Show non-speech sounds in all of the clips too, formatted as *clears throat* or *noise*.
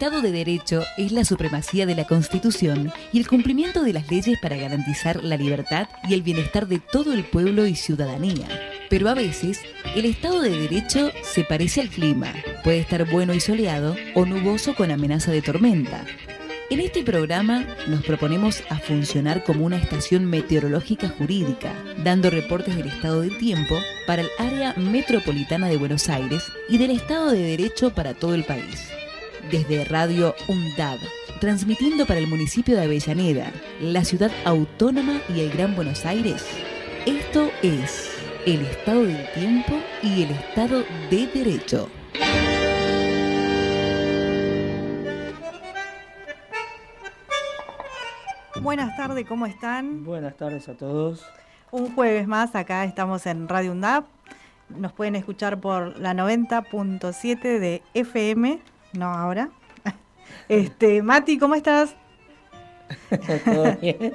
Estado de Derecho es la supremacía de la Constitución y el cumplimiento de las leyes para garantizar la libertad y el bienestar de todo el pueblo y ciudadanía. Pero a veces, el Estado de Derecho se parece al clima. Puede estar bueno y soleado o nuboso con amenaza de tormenta. En este programa nos proponemos a funcionar como una estación meteorológica jurídica, dando reportes del estado del tiempo para el área metropolitana de Buenos Aires y del Estado de Derecho para todo el país. Desde Radio UNDAB, transmitiendo para el municipio de Avellaneda, la ciudad autónoma y el Gran Buenos Aires, esto es el Estado del Tiempo y el Estado de Derecho. Buenas tardes, ¿cómo están? Buenas tardes a todos. Un jueves más, acá estamos en Radio UNDAP. Nos pueden escuchar por la 90.7 de FM, no ahora. Este, Mati, ¿cómo estás? ¿Todo bien?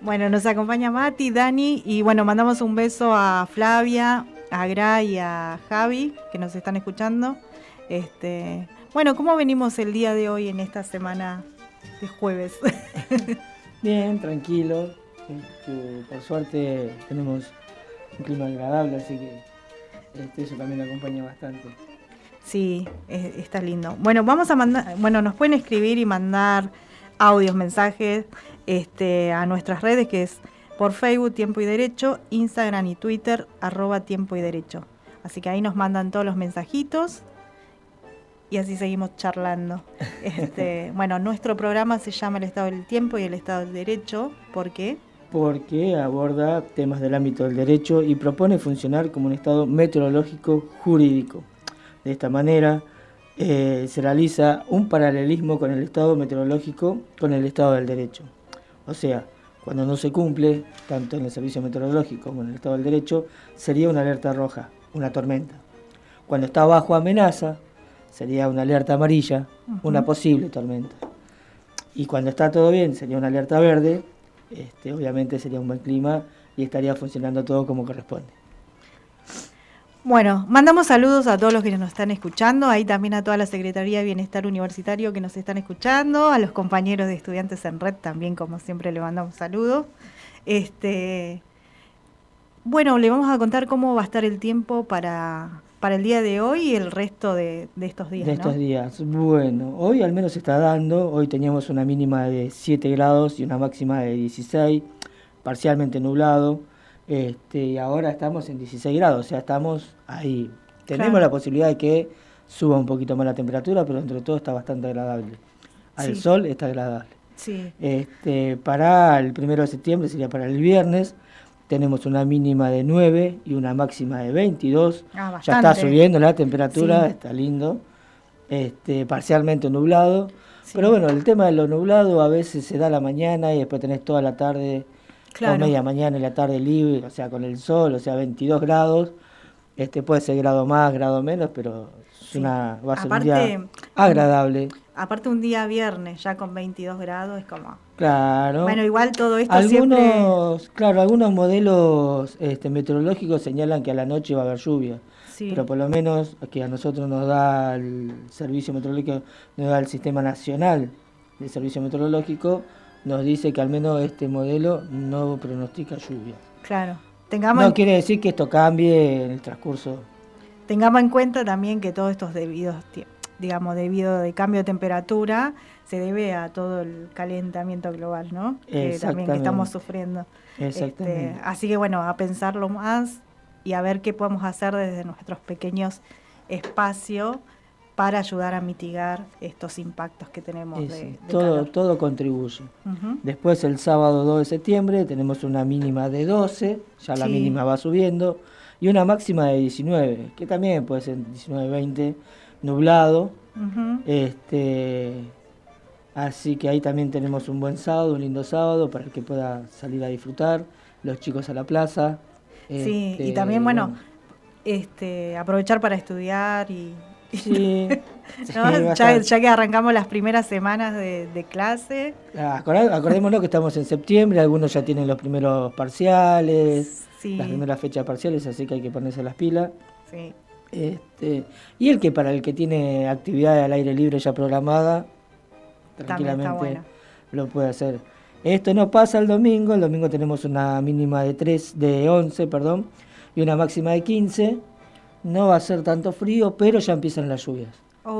Bueno, nos acompaña Mati, Dani y bueno, mandamos un beso a Flavia, a Gra y a Javi que nos están escuchando. Este, bueno, ¿cómo venimos el día de hoy en esta semana de jueves? *laughs* Bien, tranquilo. Este, por suerte tenemos un clima agradable, así que este, eso también acompaña bastante. Sí, eh, está lindo. Bueno, vamos a mandar, bueno, nos pueden escribir y mandar audios, mensajes este, a nuestras redes que es por Facebook Tiempo y Derecho, Instagram y Twitter arroba Tiempo y Derecho. Así que ahí nos mandan todos los mensajitos y así seguimos charlando. *laughs* Este, bueno, nuestro programa se llama El Estado del Tiempo y el Estado del Derecho. ¿Por qué? Porque aborda temas del ámbito del derecho y propone funcionar como un estado meteorológico jurídico. De esta manera eh, se realiza un paralelismo con el estado meteorológico con el estado del derecho. O sea, cuando no se cumple, tanto en el servicio meteorológico como en el estado del derecho, sería una alerta roja, una tormenta. Cuando está bajo amenaza, sería una alerta amarilla, una posible tormenta. Y cuando está todo bien, sería una alerta verde, este, obviamente sería un buen clima y estaría funcionando todo como corresponde. Bueno, mandamos saludos a todos los que nos están escuchando, ahí también a toda la Secretaría de Bienestar Universitario que nos están escuchando, a los compañeros de estudiantes en red también, como siempre, le mandamos saludos. Este, bueno, le vamos a contar cómo va a estar el tiempo para, para el día de hoy y el resto de, de estos días. De ¿no? estos días. Bueno, hoy al menos se está dando, hoy teníamos una mínima de 7 grados y una máxima de 16, parcialmente nublado. Este, y ahora estamos en 16 grados, o sea, estamos ahí. Tenemos Claro. la posibilidad de que suba un poquito más la temperatura, pero entre todo está bastante agradable. Al Sí. sol está agradable. Sí, Este, para el primero de septiembre, sería para el viernes, tenemos una mínima de 9 y una máxima de 22. Ah, ya está subiendo la temperatura, Sí. está lindo. Este, parcialmente nublado. Sí. Pero bueno, el tema de lo nublado a veces se da a la mañana y después tenés toda la tarde claro. media mañana y la tarde libre, o sea, con el sol, o sea, 22 grados. Este puede ser grado más, grado menos, pero es Sí. una, va a ser Aparte, un día agradable. Aparte un día viernes, ya con 22 grados, es como... Claro. Bueno, igual todo esto algunos, siempre... claro, algunos modelos este, meteorológicos señalan que a la noche va a haber lluvia, Sí, pero por lo menos que a nosotros nos da el servicio meteorológico, nos da el sistema nacional de servicio meteorológico, nos dice que al menos este modelo no pronostica lluvia. claro. Tengamos, No en, quiere decir que esto cambie en el transcurso. tengamos en cuenta también que todo esto es debido, tie- digamos, debido de cambio de temperatura, se debe a todo el calentamiento global, ¿no? Que también que Exactamente. estamos sufriendo. Exactamente. Este, así que bueno, a pensarlo más y a ver qué podemos hacer desde nuestros pequeños espacios para ayudar a mitigar estos impactos que tenemos Y de, sí, de todo, calor. todo contribuye. Después el sábado 2 de septiembre tenemos una mínima de 12, ya la Sí. mínima va subiendo, y una máxima de 19, que también puede ser 19-20, nublado. Ujú. Este, así que ahí también tenemos un buen sábado, un lindo sábado para el que pueda salir a disfrutar, los chicos a la plaza. Sí, y Este, también, bueno, este, aprovechar para estudiar y... sí, *laughs* ya, que arrancamos las primeras semanas de, de clase. Ah, Acordémonos que estamos en septiembre, algunos ya tienen los primeros parciales, Sí, las primeras fechas parciales, así que hay que ponerse las pilas. sí. Este, y el que para el que tiene actividad al aire libre ya programada, tranquilamente lo puede hacer. Esto no pasa el domingo, el domingo tenemos una mínima de 3, de 11, perdón, y una máxima de 15. No va a ser tanto frío, pero ya empiezan las lluvias.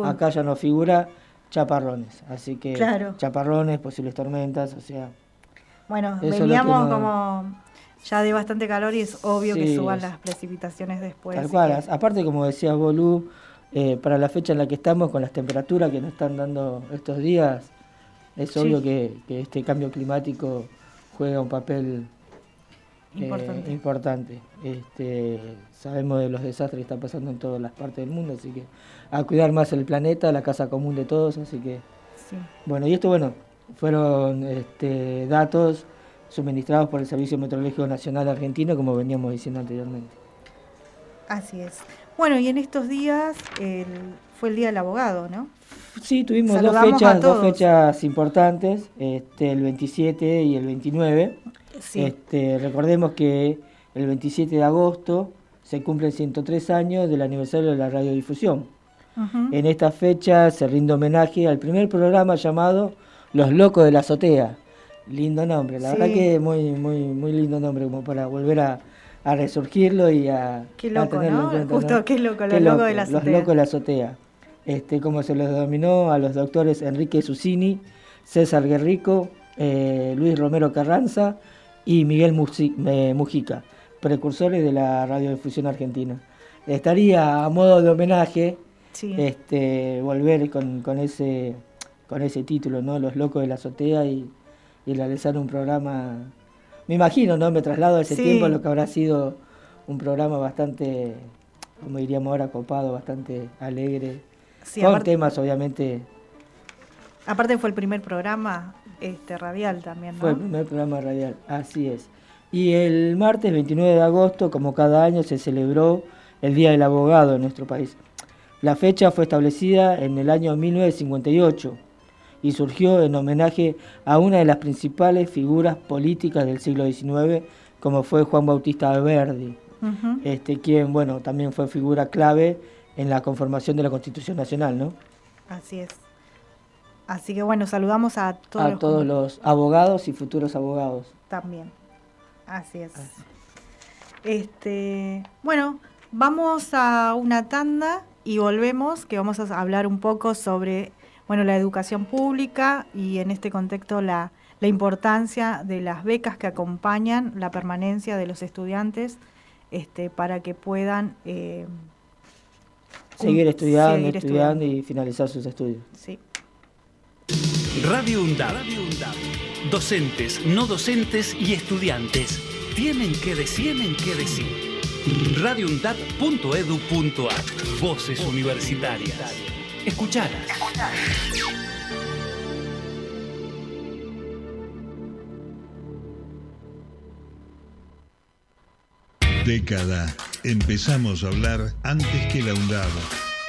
Acá ya no figura chaparrones, así que chaparrones, posibles tormentas, o sea. Bueno, veníamos como ya de bastante calor y es obvio que suban las precipitaciones después. Tal cual, aparte como decía Bolú, eh, para la fecha en la que estamos, con las temperaturas que nos están dando estos días, es obvio que, este cambio climático juega un papel eh, importante. Este, sabemos de los desastres que están pasando en todas las partes del mundo, así que a cuidar más el planeta, la casa común de todos, así que... Bueno, y esto, bueno, fueron este, datos suministrados por el Servicio Meteorológico Nacional Argentino, como veníamos diciendo anteriormente. Así es. Bueno, y en estos días fue el Día del Abogado, ¿no? Sí, tuvimos dos fechas, dos fechas importantes, este, el 27 y el 29. Este, recordemos que el 27 de agosto se cumplen 103 años del aniversario de la radiodifusión. En esta fecha se rinde homenaje al primer programa llamado Los Locos de la Azotea, Lindo nombre, la verdad que muy, muy, muy lindo nombre como para volver a, resurgirlo y a, qué loco, tenerlo en Justo, qué loco, los locos de la azotea. Los locos de la azotea. Este, como se los denominó a los doctores Enrique Susini, César Guerrico, eh, Luis Romero Carranza y Miguel Mujica, precursores de la radiodifusión argentina. Estaría a modo de homenaje este, volver con, con, ese, con ese título, ¿no? Los locos de la azotea y y realizar un programa, me imagino, ¿no? Me traslado a ese tiempo lo que habrá sido un programa bastante, como diríamos ahora, copado, bastante alegre, con temas obviamente... Aparte fue el primer programa este, radial también, ¿no? Fue el primer programa radial, así es. Y el martes 29 de agosto, como cada año, se celebró el Día del Abogado en nuestro país. La fecha fue establecida en el año 1958 y surgió en homenaje a una de las principales figuras políticas del siglo XIX, como fue Juan Bautista Verdi, este, quien bueno, también fue figura clave en la conformación de la Constitución Nacional. ¿no? Así es. Así que bueno, saludamos a todos, a todos los abogados y futuros abogados. También. Así es. Este, bueno, vamos a una tanda y volvemos, que vamos a hablar un poco sobre bueno, la educación pública y en este contexto la, importancia de las becas que acompañan la permanencia de los estudiantes este, para que puedan eh, seguir estudiando, estudiando, y finalizar sus estudios. Sí. Radio UNDAB. Docentes, no docentes y estudiantes tienen que decir, tienen que decir. radioundab.edu.ar Voces universitarias. Escuchalas. Década. Empezamos a hablar antes que la UNDAB,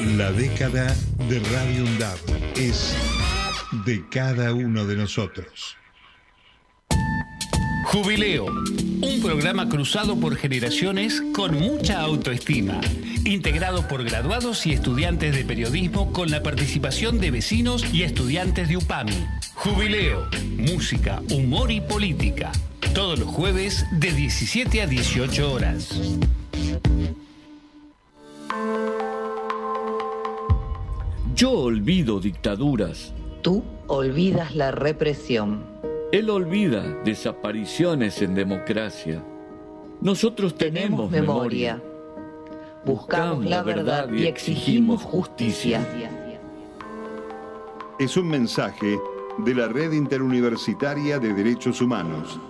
La década de Radio Lab es de cada uno de nosotros. Jubileo, un programa cruzado por generaciones con mucha autoestima, integrado por graduados y estudiantes de periodismo con la participación de vecinos y estudiantes de UPAMI. Jubileo, música, humor y política, todos los jueves de 17 a 18 horas. Yo olvido dictaduras. Tú olvidas la represión. Él olvida desapariciones en democracia. Nosotros tenemos, memoria. Buscamos la verdad y exigimos justicia. Es un mensaje de la Red Interuniversitaria de Derechos Humanos.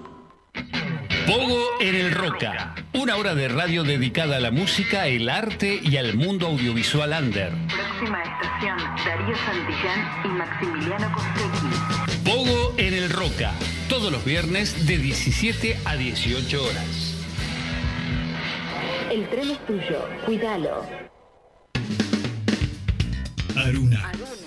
Pogo en el Roca, una hora de radio dedicada a la música, el arte y al mundo audiovisual under. Próxima estación, Darío Santillán y Maximiliano Costecchi. Pogo en el Roca, todos los viernes de 17 a 18 horas. El tren es tuyo, cuídalo. Aruna,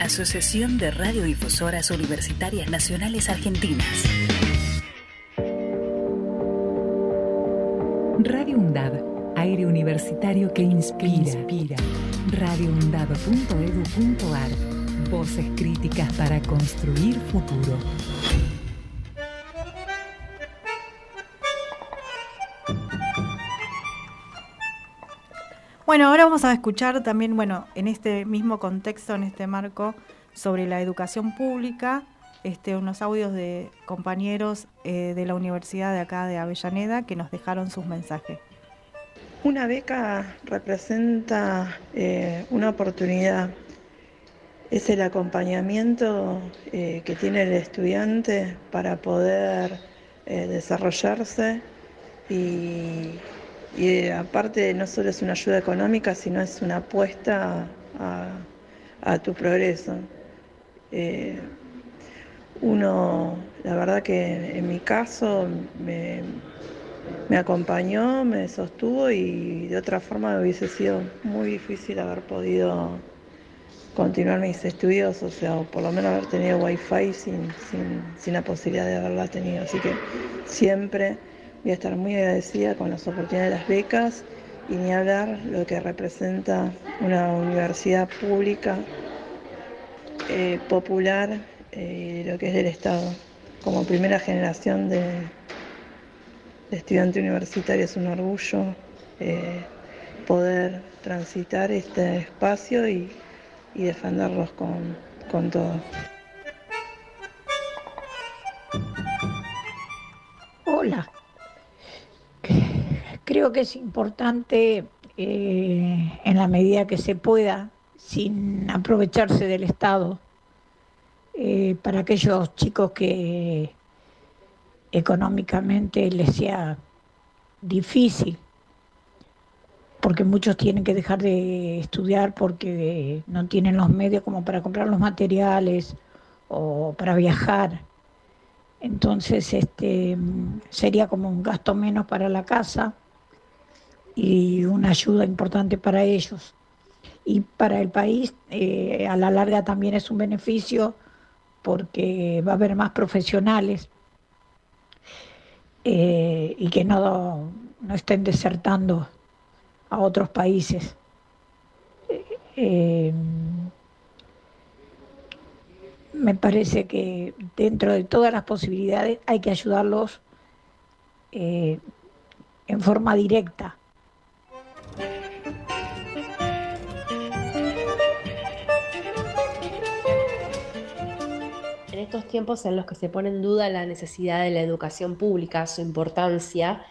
Asociación de Radiodifusoras Universitarias Nacionales Argentinas. Radio UNDAD, aire universitario que inspira. inspira. radioundad.edu.ar, voces críticas para construir futuro. Bueno, ahora vamos a escuchar también, bueno, en este mismo contexto, en este marco, sobre la educación pública, este, unos audios de compañeros eh, de la universidad de acá de Avellaneda que nos dejaron sus mensajes. Una beca representa eh, una oportunidad, es el acompañamiento eh, que tiene el estudiante para poder desarrollarse y, y aparte no solo es una ayuda económica, sino es una apuesta a, tu progreso. Eh, uno, la verdad que en mi caso me, me, acompañó, me sostuvo y de otra forma me hubiese sido muy difícil haber podido continuar mis estudios, o sea, o por lo menos haber tenido wifi sin, sin, sin la posibilidad de haberla tenido. Así que siempre Voy a estar muy agradecida con las oportunidades de las becas y ni hablar lo que representa una universidad pública, eh, popular, eh, lo que es del Estado. Como primera generación de, estudiante universitario es un orgullo eh, poder transitar este espacio y, defenderlos con, con todo. Hola, Creo que es importante, eh, en la medida que se pueda, sin aprovecharse del Estado, eh, para aquellos chicos que económicamente les sea difícil, porque muchos tienen que dejar de estudiar porque no tienen los medios como para comprar los materiales o para viajar. Entonces, este sería como un gasto menos para la casa y una ayuda importante para ellos. Y para el país, eh, a la larga también es un beneficio porque va a haber más profesionales eh, y que no, no, estén desertando a otros países. Eh, me parece que dentro de todas las posibilidades hay que ayudarlos en forma directa en estos tiempos en los que se pone en duda la necesidad de la educación pública, su importancia,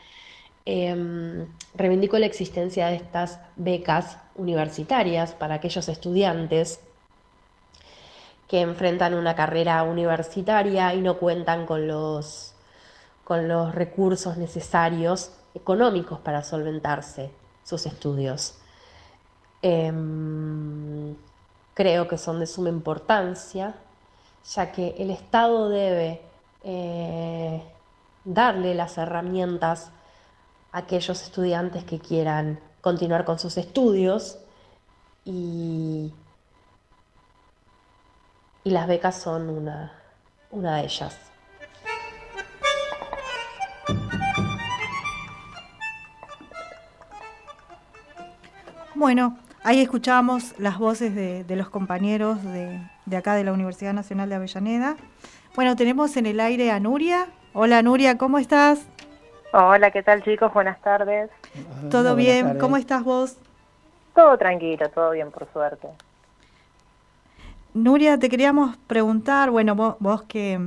em, reivindico la existencia de estas becas universitarias para aquellos estudiantes que enfrentan una carrera universitaria y no cuentan con los, con los recursos necesarios económicos para solventarse sus estudios. Em, creo que son de suma importancia, ya que el Estado debe eh, darle las herramientas a aquellos estudiantes que quieran continuar con sus estudios y, y las becas son una, una de ellas. Bueno, ahí escuchábamos las voces de, los compañeros de, acá de la Universidad Nacional de Avellaneda. Bueno, tenemos en el aire a Nuria. Hola Nuria, ¿cómo estás? Hola, ¿qué tal chicos? Buenas tardes. ¿Todo bien? ¿Cómo estás vos? Todo tranquilo, todo bien, por suerte. Nuria, te queríamos preguntar, bueno, vos, vos que,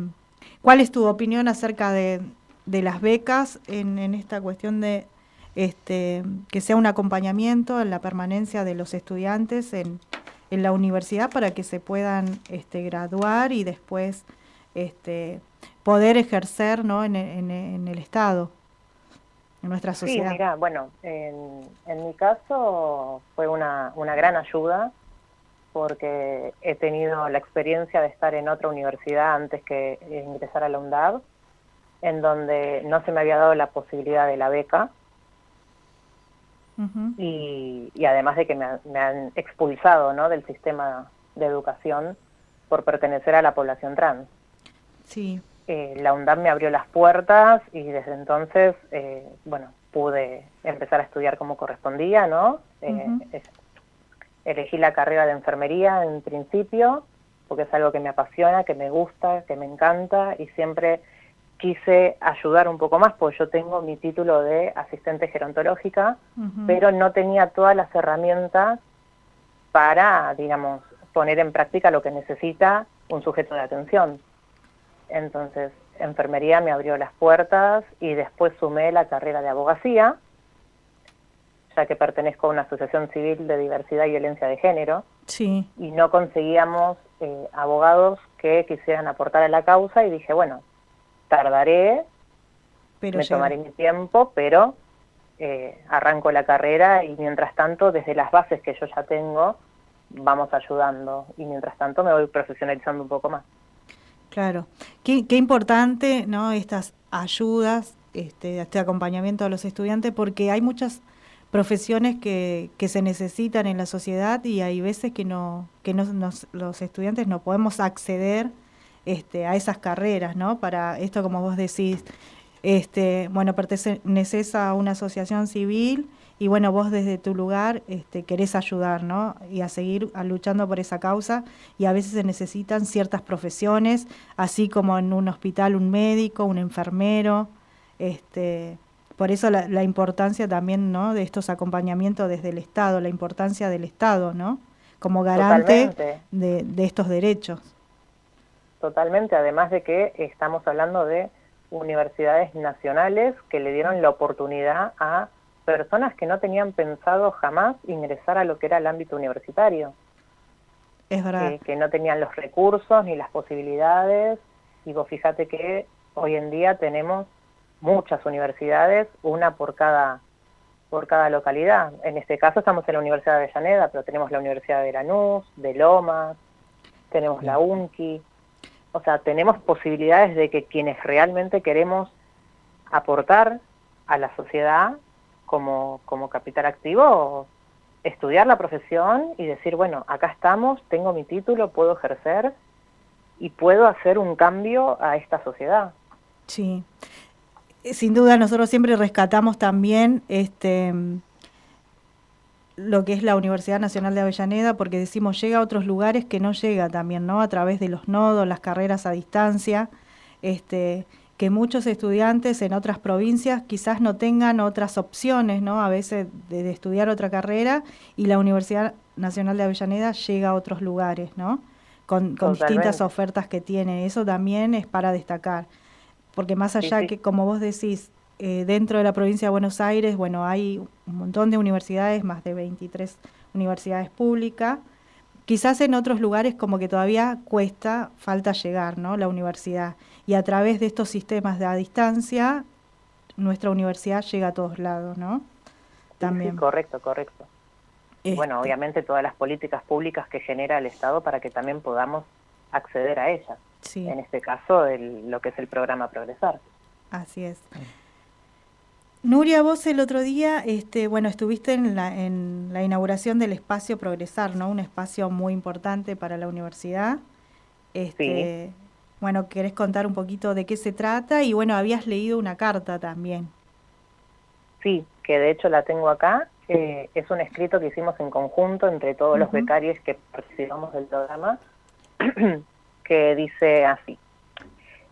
¿cuál es tu opinión acerca de, de las becas en, en, esta cuestión de este, que sea un acompañamiento en la permanencia de los estudiantes en, en la universidad para que se puedan este, graduar y después este, poder ejercer ¿no? en, en, en el Estado? en nuestra sociedad. Sí, mira, bueno, en, en mi caso fue una, una gran ayuda porque he tenido la experiencia de estar en otra universidad antes que ingresar a la UNDAB, en donde no se me había dado la posibilidad de la beca. Uh -huh. y, y, además de que me, me, han expulsado ¿no? del sistema de educación por pertenecer a la población trans. Sí. Eh, la UNDAB me abrió las puertas y desde entonces, eh, bueno, pude empezar a estudiar como correspondía, ¿no? Uh -huh. eh, elegí la carrera de enfermería en principio, porque es algo que me apasiona, que me gusta, que me encanta, y siempre quise ayudar un poco más, porque yo tengo mi título de asistente gerontológica, uh -huh. pero no tenía todas las herramientas para, digamos, poner en práctica lo que necesita un sujeto de atención. Entonces, enfermería me abrió las puertas y después sumé la carrera de abogacía, ya que pertenezco a una asociación civil de diversidad y violencia de género. Sí. Y no conseguíamos eh, abogados que quisieran aportar a la causa y dije, bueno, tardaré, pero me tomaré mi tiempo, pero eh, arranco la carrera y mientras tanto, desde las bases que yo ya tengo, vamos ayudando y mientras tanto me voy profesionalizando un poco más. Claro, qué, qué importante, ¿no? Estas ayudas, este, este acompañamiento a los estudiantes, porque hay muchas profesiones que, que se necesitan en la sociedad y hay veces que no que no, nos, los estudiantes no podemos acceder este, a esas carreras, ¿no? Para esto, como vos decís, este, bueno, perteneces a una asociación civil y bueno, vos desde tu lugar este, querés ayudar, ¿no? Y a seguir a luchando por esa causa y a veces se necesitan ciertas profesiones, así como en un hospital un médico, un enfermero, este, por eso la, la, importancia también ¿no? de estos acompañamientos desde el Estado, la importancia del Estado, ¿no? Como garante de, de, estos derechos. Totalmente, además de que estamos hablando de universidades nacionales que le dieron la oportunidad a personas que no tenían pensado jamás ingresar a lo que era el ámbito universitario. Es verdad. Eh, que no tenían los recursos ni las posibilidades. Y vos fíjate que hoy en día tenemos muchas universidades, una por cada por cada localidad. En este caso estamos en la Universidad de Avellaneda, pero tenemos la Universidad de Lanús, de Lomas, tenemos la UNCI. O sea, tenemos posibilidades de que quienes realmente queremos aportar a la sociedad como, como capital activo, estudiar la profesión y decir, bueno, acá estamos, tengo mi título, puedo ejercer y puedo hacer un cambio a esta sociedad. Sí sin duda nosotros siempre rescatamos también este lo que es la Universidad Nacional de Avellaneda, porque decimos llega a otros lugares que no llega también, ¿no? A través de los nodos, las carreras a distancia, este, que muchos estudiantes en otras provincias quizás no tengan otras opciones, ¿no? A veces de, de estudiar otra carrera y la Universidad Nacional de Avellaneda llega a otros lugares, ¿no? Con, con distintas ofertas que tiene. Eso también es para destacar porque más allá sí, sí. que, como vos decís, eh, dentro de la provincia de Buenos Aires, bueno, hay un montón de universidades, más de 23 universidades públicas. Quizás en otros lugares como que todavía cuesta, falta llegar, ¿no? La universidad. Y a través de estos sistemas de a distancia, nuestra universidad llega a todos lados, ¿no? También. Sí, correcto, correcto. Este. Bueno, obviamente todas las políticas públicas que genera el Estado para que también podamos acceder a ellas. Sí. En este caso, el, lo que es el programa Progresar. Así es. Nuria, vos el otro día, este, bueno, estuviste en la, en la inauguración del espacio Progresar, ¿no? Un espacio muy importante para la universidad. Este, sí. Bueno, ¿querés contar un poquito de qué se trata? Y bueno, habías leído una carta también. Sí, que de hecho la tengo acá. Es un escrito que hicimos en conjunto entre todos uh -huh. los becarios que participamos del programa *clears throat* que dice así.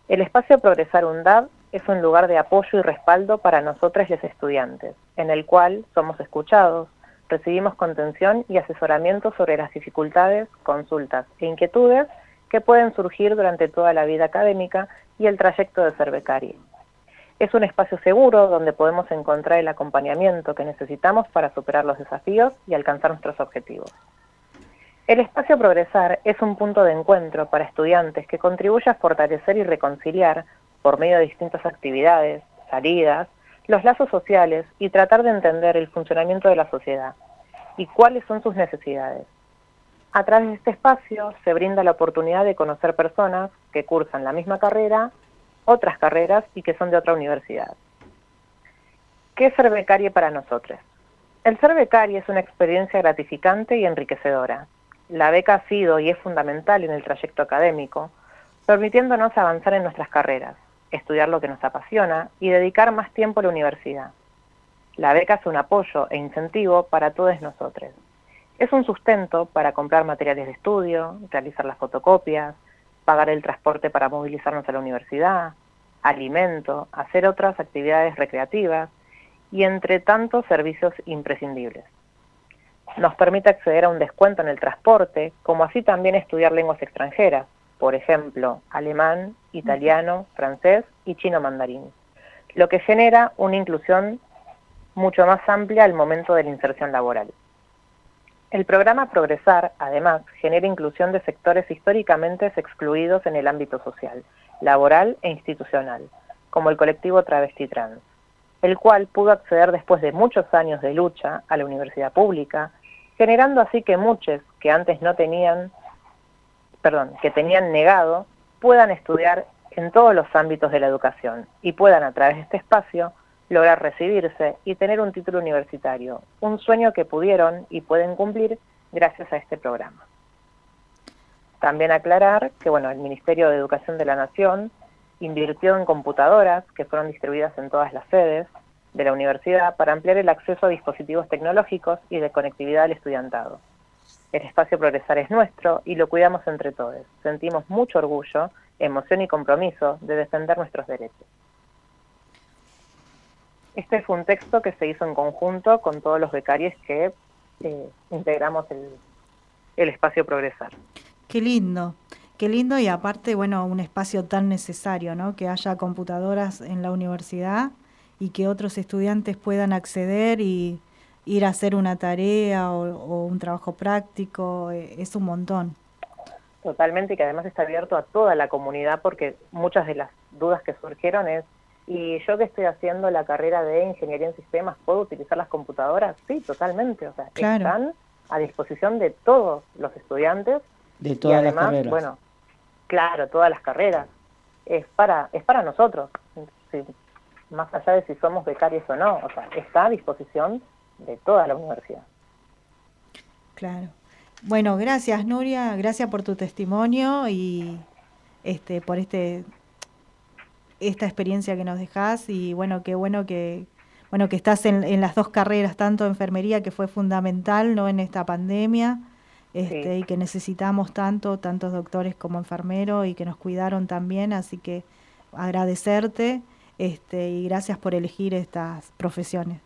El espacio Progresar UNDAB es un lugar de apoyo y respaldo para nosotros los estudiantes, en el cual somos escuchados, recibimos contención y asesoramiento sobre las dificultades, consultas e inquietudes que pueden surgir durante toda la vida académica y el trayecto de ser becario. Es un espacio seguro donde podemos encontrar el acompañamiento que necesitamos para superar los desafíos y alcanzar nuestros objetivos. El espacio Progresar es un punto de encuentro para estudiantes que contribuye a fortalecer y reconciliar, por medio de distintas actividades, salidas, los lazos sociales y tratar de entender el funcionamiento de la sociedad y cuáles son sus necesidades. A través de este espacio se brinda la oportunidad de conocer personas que cursan la misma carrera, otras carreras y que son de otra universidad. ¿Qué es ser becario para nosotros? El ser becario es una experiencia gratificante y enriquecedora. La beca ha sido y es fundamental en el trayecto académico, permitiéndonos avanzar en nuestras carreras, estudiar lo que nos apasiona y dedicar más tiempo a la universidad. La beca es un apoyo e incentivo para todos nosotros. Es un sustento para comprar materiales de estudio, realizar las fotocopias, pagar el transporte para movilizarnos a la universidad, alimento, hacer otras actividades recreativas y entre tantos servicios imprescindibles. Nos permite acceder a un descuento en el transporte, como así también estudiar lenguas extranjeras, por ejemplo, alemán, italiano, francés y chino mandarín, lo que genera una inclusión mucho más amplia al momento de la inserción laboral. El programa Progresar, además, genera inclusión de sectores históricamente excluidos en el ámbito social, laboral e institucional, como el colectivo travesti trans, el cual pudo acceder después de muchos años de lucha a la universidad pública, generando así que muchos que antes no tenían perdón, que tenían negado puedan estudiar en todos los ámbitos de la educación y puedan a través de este espacio lograr recibirse y tener un título universitario, un sueño que pudieron y pueden cumplir gracias a este programa. También aclarar que bueno, el Ministerio de Educación de la Nación invirtió en computadoras que fueron distribuidas en todas las sedes de la universidad para ampliar el acceso a dispositivos tecnológicos y de conectividad al estudiantado. El espacio Progresar es nuestro y lo cuidamos entre todos. Sentimos mucho orgullo, emoción y compromiso de defender nuestros derechos. Este fue un texto que se hizo en conjunto con todos los becarios que eh, integramos el, el espacio Progresar. Qué lindo, qué lindo y aparte, bueno, un espacio tan necesario, ¿no? Que haya computadoras en la universidad y que otros estudiantes puedan acceder y, ir a hacer una tarea o, un trabajo práctico, eh, es un montón. Totalmente, y que además está abierto a toda la comunidad porque muchas de las dudas que surgieron es, ¿y yo que estoy haciendo la carrera de ingeniería en sistemas, puedo utilizar las computadoras? Sí, totalmente, o sea, están a disposición de todos los estudiantes. De todas y además, las carreras. Bueno, claro, todas las carreras. Es para, es para nosotros, más allá de si somos becarios o no, o sea, está a disposición de toda la universidad. Claro. Bueno, gracias Nuria, gracias por tu testimonio y este por este esta experiencia que nos dejas y bueno, qué bueno que bueno que estás en, en las dos carreras, tanto enfermería que fue fundamental no en esta pandemia. Este, y que necesitamos tanto, tantos doctores como enfermeros y que nos cuidaron también, así que agradecerte este, y gracias por elegir estas profesiones.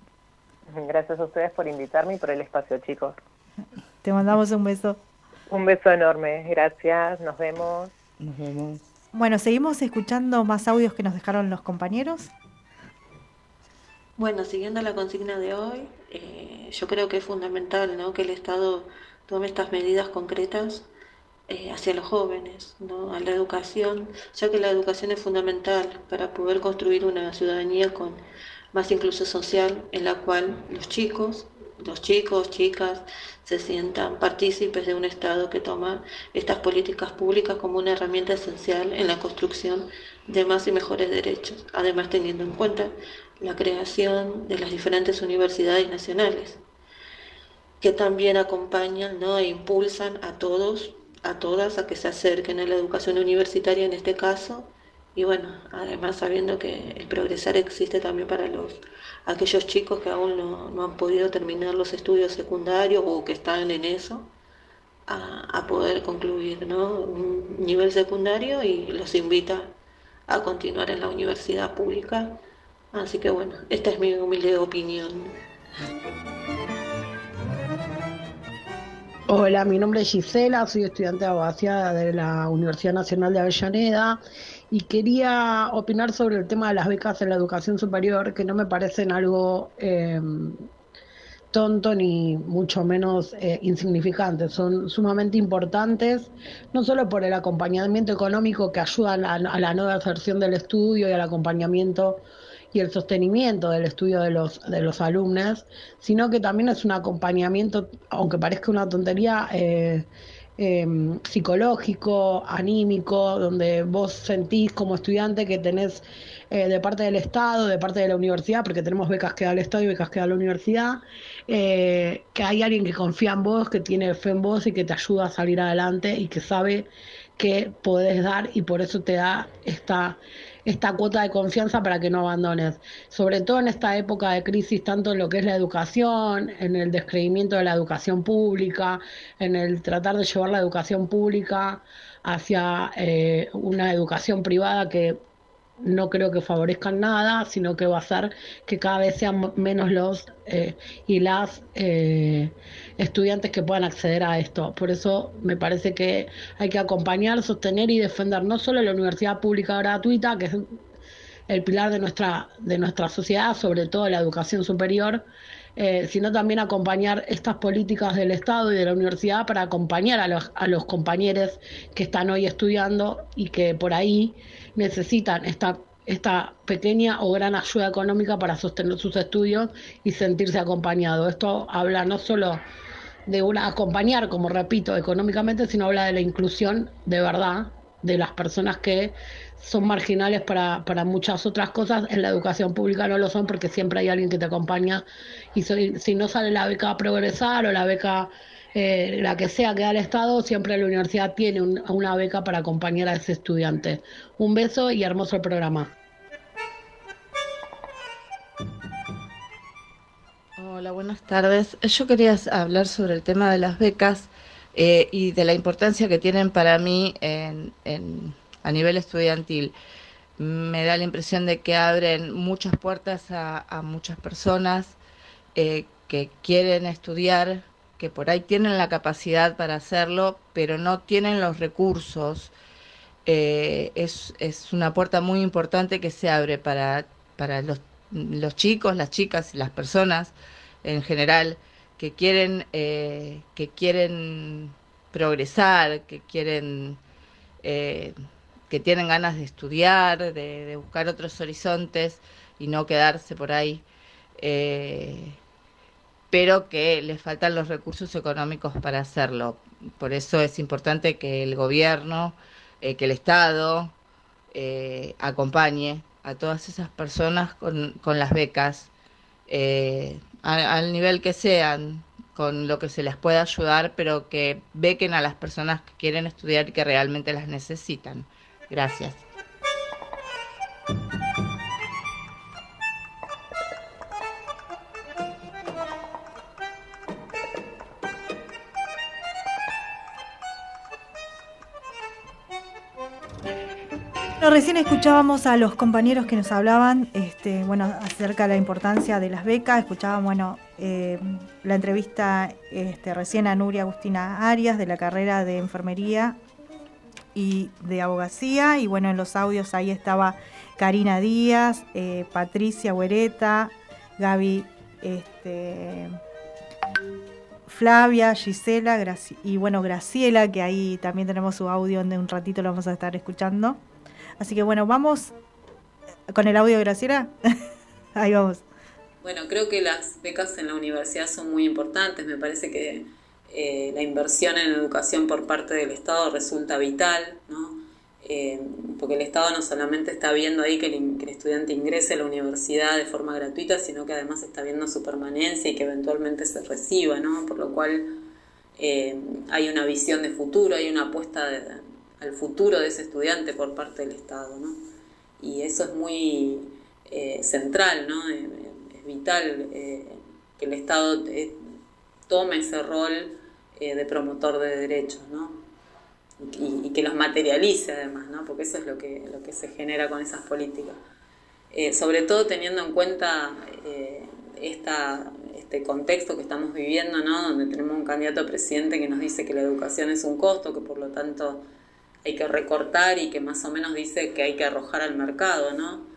Gracias a ustedes por invitarme y por el espacio, chicos. Te mandamos un beso. Un beso enorme, gracias, nos vemos. Nos vemos. Bueno, seguimos escuchando más audios que nos dejaron los compañeros. Bueno, siguiendo la consigna de hoy, eh, yo creo que es fundamental ¿no? que el Estado tome estas medidas concretas eh, hacia los jóvenes, ¿no? a la educación, ya que la educación es fundamental para poder construir una ciudadanía con más incluso social, en la cual los chicos, los chicos, chicas, se sientan partícipes de un Estado que toma estas políticas públicas como una herramienta esencial en la construcción de más y mejores derechos, además teniendo en cuenta la creación de las diferentes universidades nacionales, que también acompañan ¿no? e impulsan a todos, a todas, a que se acerquen a la educación universitaria en este caso, y bueno, además sabiendo que el progresar existe también para los aquellos chicos que aún no, han podido terminar los estudios secundarios o que están en eso, a, poder concluir ¿no? un nivel secundario y los invita a continuar en la universidad pública. Así que bueno, esta es mi humilde opinión. Hola, mi nombre es Gisela, soy estudiante de abogacía de la Universidad Nacional de Avellaneda y quería opinar sobre el tema de las becas en la educación superior, que no me parecen algo eh, tonto ni mucho menos eh, insignificantes. Son sumamente importantes, no solo por el acompañamiento económico que ayudan a, a la nueva deserción del estudio y al acompañamiento y el sostenimiento del estudio de los, de los alumnos, sino que también es un acompañamiento, aunque parezca una tontería, eh, eh, psicológico, anímico, donde vos sentís como estudiante que tenés eh, de parte del Estado, de parte de la universidad, porque tenemos becas que da el Estado y becas que da la universidad, eh, que hay alguien que confía en vos, que tiene fe en vos y que te ayuda a salir adelante y que sabe que podés dar y por eso te da esta esta cuota de confianza para que no abandones. Sobre todo en esta época de crisis, tanto en lo que es la educación, en el descreimiento de la educación pública, en el tratar de llevar la educación pública hacia eh, una educación privada que no creo que favorezcan nada, sino que va a hacer que cada vez sean menos los eh, y las eh, estudiantes que puedan acceder a esto. Por eso me parece que hay que acompañar, sostener y defender no solo la universidad pública gratuita, que es el pilar de nuestra, de nuestra sociedad, sobre todo la educación superior, eh, sino también acompañar estas políticas del Estado y de la universidad para acompañar a los, a los compañeros que están hoy estudiando y que por ahí necesitan esta, esta pequeña o gran ayuda económica para sostener sus estudios y sentirse acompañados. Esto habla no solo de una acompañar, como repito, económicamente, sino habla de la inclusión de verdad de las personas que son marginales para, para muchas otras cosas. En la educación pública no lo son porque siempre hay alguien que te acompaña y si no sale la beca a progresar o la beca eh, la que sea que da el Estado, siempre la universidad tiene una beca para acompañar a ese estudiante. Un beso y hermoso el programa. Hola, buenas tardes. Yo quería hablar sobre el tema de las becas eh, y de la importancia que tienen para mí en, a nivel estudiantil. Me da la impresión de que abren muchas puertas a, muchas personas eh, que quieren estudiar que por ahí tienen la capacidad para hacerlo, pero no tienen los recursos. Eh, es, es, una puerta muy importante que se abre para, para los, los, chicos, las chicas y las personas en general que quieren, eh, que quieren progresar, que quieren, eh, que tienen ganas de estudiar, de, buscar otros horizontes y no quedarse por ahí pero que les faltan los recursos económicos para hacerlo. Por eso es importante que el gobierno, eh, que el Estado eh, acompañe a todas esas personas con, con las becas, eh, al nivel que sean, con lo que se les pueda ayudar, pero que bequen a las personas que quieren estudiar y que realmente las necesitan. Gracias. recién escuchábamos a los compañeros que nos hablaban este, bueno, acerca de la importancia de las becas. Escuchábamos bueno, eh, la entrevista este, recién a Nuria Agustina Arias de la carrera de enfermería y de abogacía. Y bueno, en los audios ahí estaba Karina Díaz, eh, Patricia Huereta, Gaby este, Flavia, Gisela y bueno, Graciela, que ahí también tenemos su audio donde un ratito lo vamos a estar escuchando. Así que bueno, vamos con el audio de Graciela. *laughs* Ahí vamos. Bueno, creo que las becas en la universidad son muy importantes. Me parece que eh, la inversión en educación por parte del Estado resulta vital, ¿no? Eh, porque el Estado no solamente está viendo ahí que el, estudiante ingrese a la universidad de forma gratuita, sino que además está viendo su permanencia y que eventualmente se reciba, ¿no? Por lo cual eh, hay una visión de futuro, hay una apuesta al futuro de ese estudiante por parte del Estado, ¿no? Y eso es muy eh, central, ¿no? Es, vital que el Estado tome ese rol de promotor de derechos, ¿no? Y, que los materialice además, ¿no? Porque eso es lo que, lo que se genera con esas políticas. sobre todo teniendo en cuenta esta, este contexto que estamos viviendo, ¿no? Donde tenemos un candidato a presidente que nos dice que la educación es un costo, que por lo tanto hay que recortar y que más o menos dice que hay que arrojar al mercado, ¿no?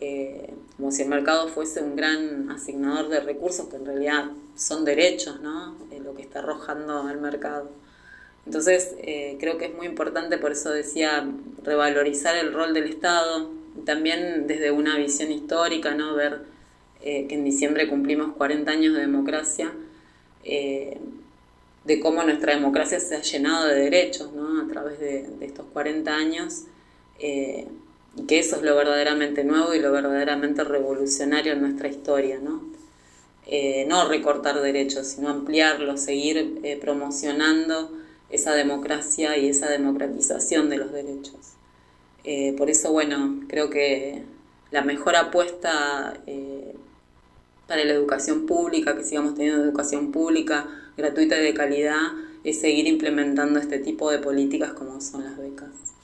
Eh, como si el mercado fuese un gran asignador de recursos que en realidad son derechos, ¿no? Eh, lo que está arrojando al mercado. Entonces, eh, creo que es muy importante, por eso decía, revalorizar el rol del Estado, también desde una visión histórica, ¿no? Ver que en diciembre cumplimos 40 años de democracia, de cómo nuestra democracia se ha llenado de derechos, ¿no? A través de, estos 40 años que eso es lo verdaderamente nuevo y lo verdaderamente revolucionario en nuestra historia, ¿no? Eh, no recortar derechos, sino ampliarlos, seguir eh, promocionando esa democracia y esa democratización de los derechos. Eh, por eso, bueno, creo que la mejor apuesta para la educación pública, que sigamos teniendo educación pública gratuita y de calidad, es seguir implementando este tipo de políticas como son las becas.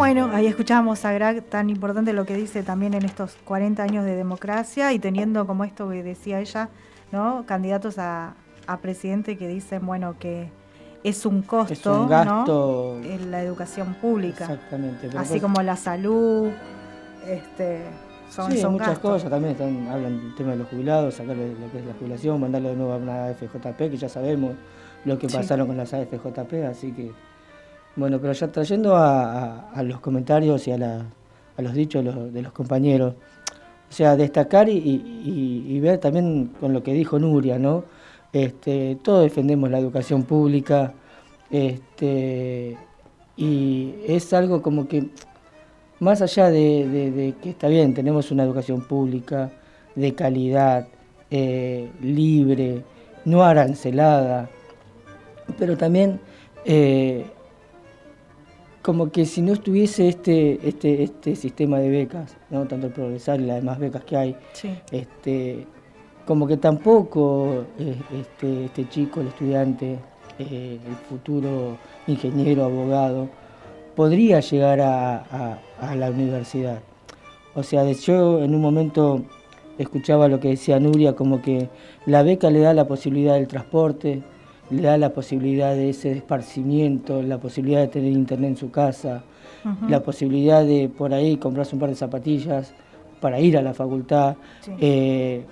Bueno, ahí escuchamos a Greg, tan importante lo que dice también en estos 40 años de democracia y teniendo como esto que decía ella, ¿no? Candidatos a, presidente que dicen, bueno, que es un costo, ¿no? En la educación pública. Exactamente. Así pues como la salud, este, son, sí, muchas cosas también están, hablan del tema de los jubilados, sacarle lo que es la jubilación, mandarle de nuevo a una AFJP, que ya sabemos lo que pasaron con las AFJP, así que bueno, pero ya trayendo a, los comentarios y a, los dichos de los, compañeros, o sea, destacar y, ver también con lo que dijo Nuria, ¿no? Este, todos defendemos la educación pública, este, y es algo como que, más allá de, que está bien, tenemos una educación pública de calidad, eh, libre, no arancelada, pero también eh, como que si no estuviese este, este, este sistema de becas, ¿no? tanto el progresar y las demás becas que hay, este, como que tampoco eh, este, este chico, el estudiante, eh, el futuro ingeniero, abogado, podría llegar a, la universidad. O sea, yo en un momento escuchaba lo que decía Nuria, como que la beca le da la posibilidad del transporte, le da la posibilidad de ese esparcimiento, la posibilidad de tener internet en su casa, la posibilidad de por ahí comprarse un par de zapatillas para ir a la facultad, eh,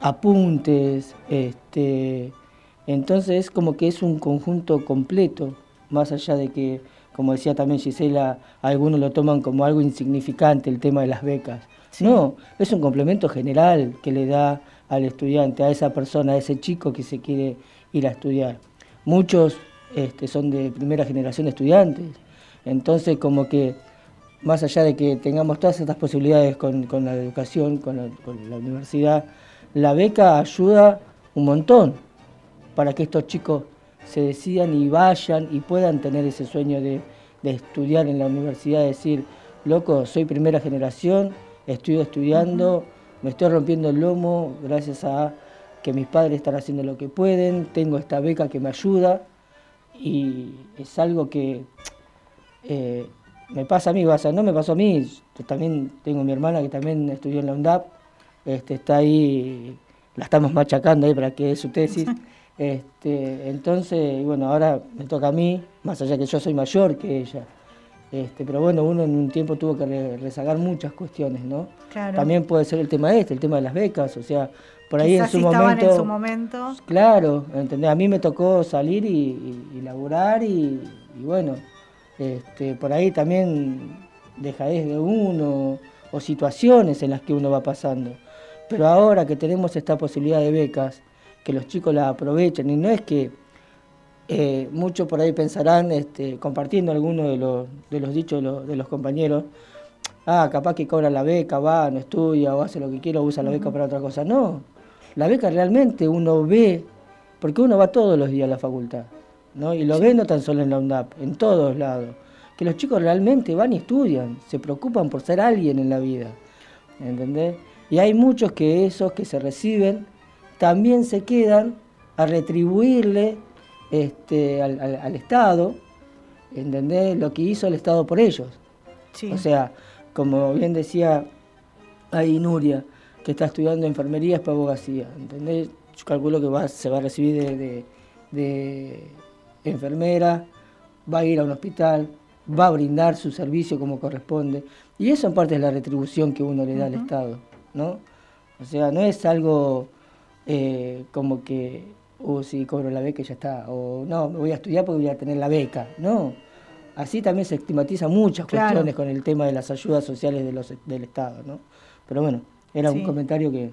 apuntes, este, entonces es como que es un conjunto completo, más allá de que, como decía también Gisela, algunos lo toman como algo insignificante el tema de las becas. No, es un complemento general que le da al estudiante, a esa persona, a ese chico que se quiere ir a estudiar. Muchos este, son de primera generación de estudiantes, entonces como que más allá de que tengamos todas estas posibilidades con, la educación, con la, universidad, la beca ayuda un montón para que estos chicos se decidan y vayan y puedan tener ese sueño de, de estudiar en la universidad, decir, loco, soy primera generación, estoy estudiando, me estoy rompiendo el lomo gracias a que mis padres están haciendo lo que pueden, tengo esta beca que me ayuda y es algo que eh, me pasa a mí, o no me pasó a mí, yo también tengo mi hermana que también estudió en la UNDAP, este, está ahí, la estamos machacando ahí para que dé su tesis. *laughs* Este, entonces, bueno, ahora me toca a mí, más allá que yo soy mayor que ella. Este, pero bueno, uno en un tiempo tuvo que rezagar muchas cuestiones, ¿no? También puede ser el tema este, el tema de las becas, o sea, por ahí en su, momento, en su momento. Claro, A mí me tocó salir y, laburar y, bueno, este, por ahí también dejadez de uno o situaciones en las que uno va pasando. Pero ahora que tenemos esta posibilidad de becas, que los chicos la aprovechen, y no es que eh, muchos por ahí pensarán, este, compartiendo algunos de los, de los dichos de los, de los compañeros, ah, capaz que cobra la beca, va, no estudia o hace lo que quiera o usa la beca para otra cosa. No, la beca realmente uno ve, porque uno va todos los días a la facultad, ¿no? Y lo ve no tan solo en la UNDAP, en todos lados. Que los chicos realmente van y estudian, se preocupan por ser alguien en la vida, ¿entendés? Y hay muchos que esos que se reciben también se quedan a retribuirle este, al, Estado, ¿entendés? Lo que hizo el Estado por ellos. O sea, como bien decía ahí Nuria, que está estudiando enfermería es para abogacía, ¿entendés? Yo calculo que va, se va a recibir de, de enfermera, va a ir a un hospital, va a brindar su servicio como corresponde. Y eso en parte es la retribución que uno le da al Estado, ¿no? O sea, no es algo eh, como que, oh, sí, cobro la beca y ya está, o no, me voy a estudiar porque voy a tener la beca, no. Así también se estigmatiza muchas cuestiones con el tema de las ayudas sociales de los, del Estado, ¿no? Pero bueno, era un comentario que...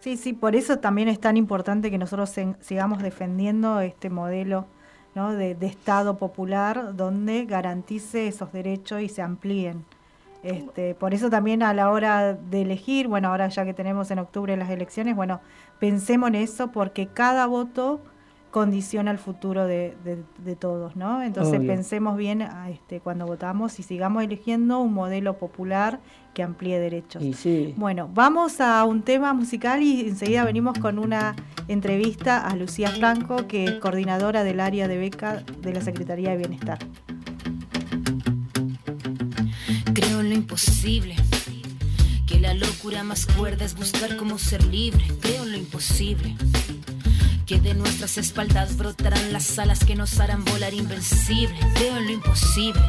Sí, sí, por eso también es tan importante que nosotros sigamos defendiendo este modelo ¿no? de, Estado popular donde garantice esos derechos y se amplíen. Este, por eso también a la hora de elegir, bueno, ahora ya que tenemos en octubre las elecciones, bueno, pensemos en eso porque cada voto condiciona el futuro de, todos, ¿no? Entonces pensemos bien este, cuando votamos y sigamos eligiendo un modelo popular que amplíe derechos. Bueno, vamos a un tema musical y enseguida venimos con una entrevista a Lucía Franco, que es coordinadora del área de beca de la Secretaría de Bienestar. Creo en lo imposible. Que la locura más cuerda es buscar cómo ser libre. Creo en lo imposible que de nuestras espaldas brotarán las alas que nos harán volar invencible. Creo en lo imposible.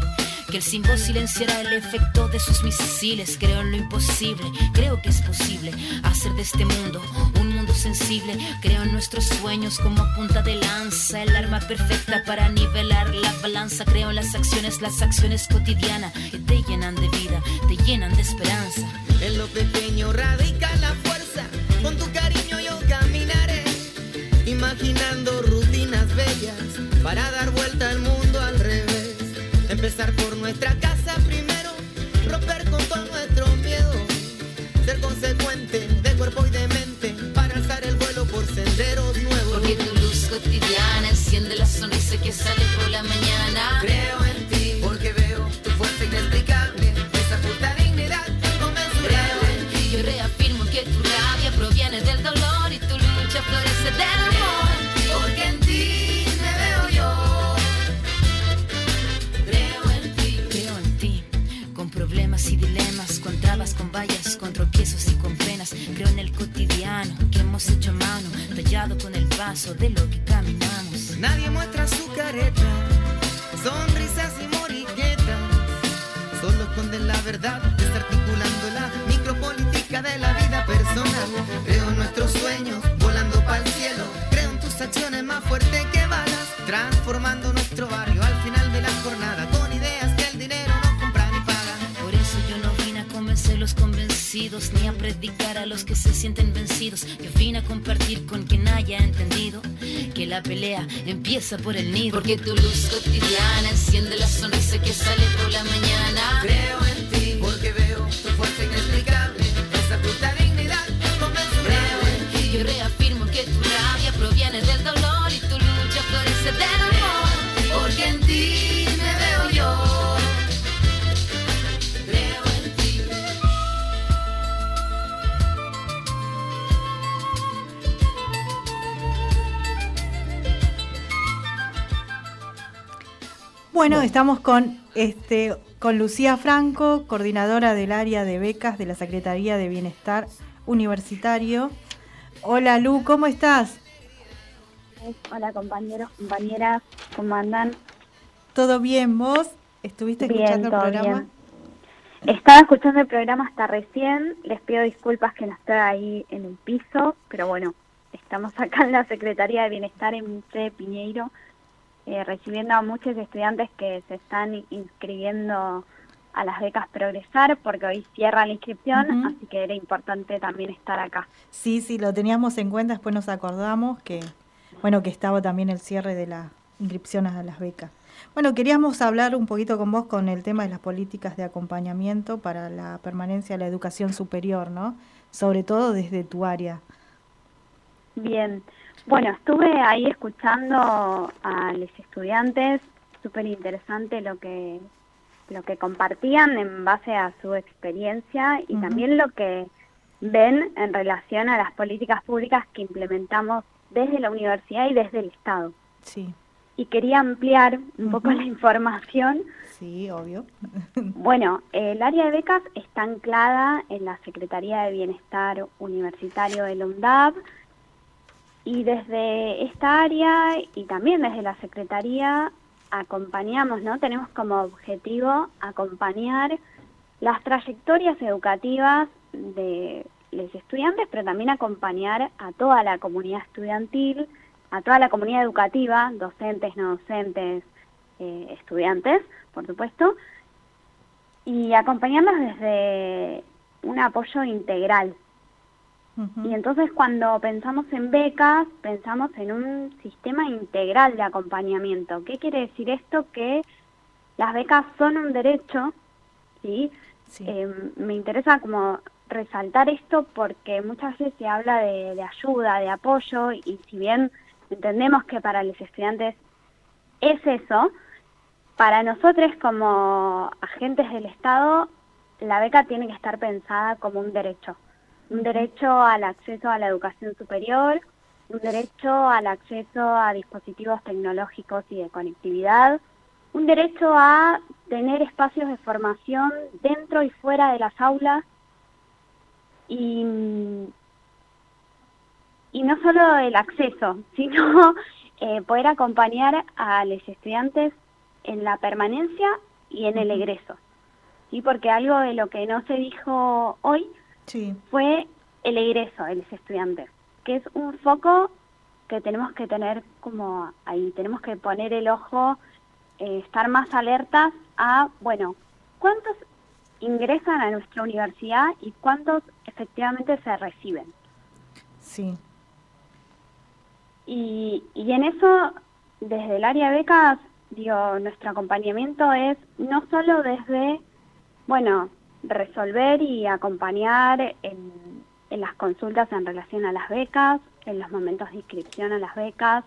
Que el símbolo silenciará el efecto de sus misiles. Creo en lo imposible, creo que es posible hacer de este mundo un mundo sensible. Creo en nuestros sueños como punta de lanza, el arma perfecta para nivelar la balanza. Creo en las acciones, las acciones cotidianas que te llenan de vida, te llenan de esperanza. En lo pequeño radica la fuerza, con tu cariño imaginando rutinas bellas para dar vuelta al mundo al revés. Empezar por nuestra casa primero, romper con todo nuestro miedo, ser consecuente de cuerpo y de mente para alzar el vuelo por senderos nuevos. Porque tu luz cotidiana enciende la sonrisa que sale por la mañana. Creo de lo que caminamos. Nadie muestra su careta, sonrisas y moriquetas. Solo esconden la verdad, desarticulando la micropolítica de la vida personal. Creo en nuestros sueños, volando para el cielo. Creo en tus acciones más fuertes que ni a predicar a los que se sienten vencidos. Yo vine a compartir con quien haya entendido que la pelea empieza por el nido. Porque tu luz cotidiana enciende la sonrisa que sale por la mañana. Creo Bueno, estamos con este con Lucía Franco, coordinadora del área de becas de la Secretaría de Bienestar Universitario. Hola Lu, ¿cómo estás? Hola compañeros, compañeras, ¿cómo andan? ¿Todo bien? ¿Vos estuviste Bien, escuchando el programa? bien. Estaba escuchando el programa hasta recién, les pido disculpas que no estoy ahí en el piso, pero bueno, estamos acá en la Secretaría de Bienestar en Piñeiro, eh, recibiendo a muchos estudiantes que se están inscribiendo a las becas Progresar, porque hoy cierra la inscripción, así que era importante también estar acá. Sí, sí, lo teníamos en cuenta, después nos acordamos que, bueno, que estaba también el cierre de las inscripciones a las becas. Bueno, queríamos hablar un poquito con vos con el tema de las políticas de acompañamiento para la permanencia de la educación superior, ¿no? Sobre todo desde tu área. Bien, bueno, estuve ahí escuchando a los estudiantes, súper interesante lo que lo que compartían en base a su experiencia y también lo que ven en relación a las políticas públicas que implementamos desde la universidad y desde el Estado. Sí. y quería ampliar un poco la información. Sí, obvio. *laughs* bueno, el área de becas está anclada en la Secretaría de Bienestar Universitario del UNDAB y desde esta área y también desde la Secretaría acompañamos, ¿no? Tenemos como objetivo acompañar las trayectorias educativas de los estudiantes, pero también acompañar a toda la comunidad estudiantil, a toda la comunidad educativa, docentes, no docentes, eh, estudiantes, por supuesto, y acompañarlos desde un apoyo integral. Y entonces cuando pensamos en becas, pensamos en un sistema integral de acompañamiento. ¿Qué quiere decir esto? Que las becas son un derecho, ¿sí? Eh, me interesa como resaltar esto porque muchas veces se habla de, de ayuda, de apoyo, y si bien entendemos que para los estudiantes es eso, para nosotros como agentes del Estado, la beca tiene que estar pensada como un derecho. Un derecho al acceso a la educación superior, un derecho al acceso a dispositivos tecnológicos y de conectividad, un derecho a tener espacios de formación dentro y fuera de las aulas y y no solo el acceso, *laughs* sino eh, poder acompañar a los estudiantes en la permanencia y en el egreso. ¿sí? Porque algo de lo que no se dijo hoy fue el egreso de los estudiantes, que es un foco que tenemos que tener como ahí, tenemos que poner el ojo, eh, estar más alertas a, bueno, ¿cuántos ingresan a nuestra universidad y cuántos efectivamente se reciben? Sí, y, y en eso, desde el área de becas, digo, nuestro acompañamiento es no solo desde, bueno, resolver y acompañar en, las consultas en relación a las becas, en los momentos de inscripción a las becas,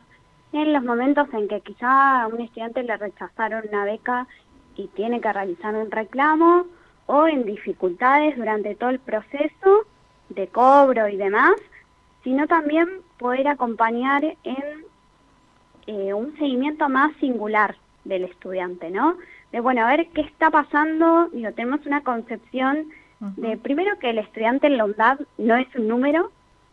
en los momentos en que quizá a un estudiante le rechazaron una beca y tiene que realizar un reclamo, o en dificultades durante todo el proceso de cobro y demás, sino también poder acompañar en eh, un seguimiento más singular del estudiante, ¿no? De, bueno, a ver qué está pasando, digo, tenemos una concepción de, primero que el estudiante en la UNDAD no es un número,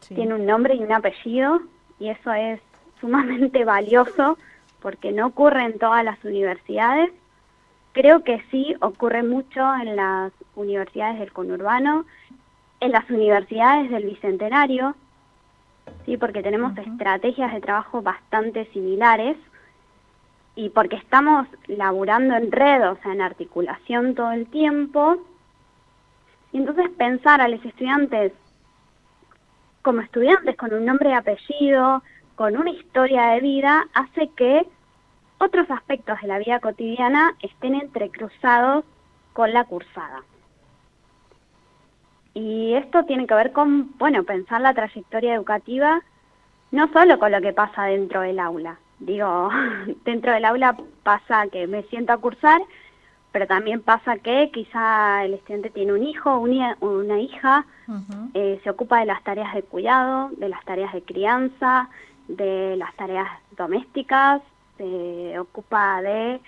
tiene un nombre y un apellido, y eso es sumamente *laughs* valioso porque no ocurre en todas las universidades. Creo que sí ocurre mucho en las universidades del conurbano, en las universidades del Bicentenario, ¿sí? porque tenemos estrategias de trabajo bastante similares y porque estamos laburando en red, o sea, en articulación todo el tiempo. Y entonces pensar a los estudiantes como estudiantes con un nombre y apellido, con una historia de vida, hace que otros aspectos de la vida cotidiana estén entrecruzados con la cursada. Y esto tiene que ver con, bueno, pensar la trayectoria educativa no solo con lo que pasa dentro del aula. Digo, *laughs* dentro del aula pasa que me siento a cursar, pero también pasa que quizá el estudiante tiene un hijo, una, una hija, eh, se ocupa de las tareas de cuidado, de las tareas de crianza, de las tareas domésticas, se ocupa de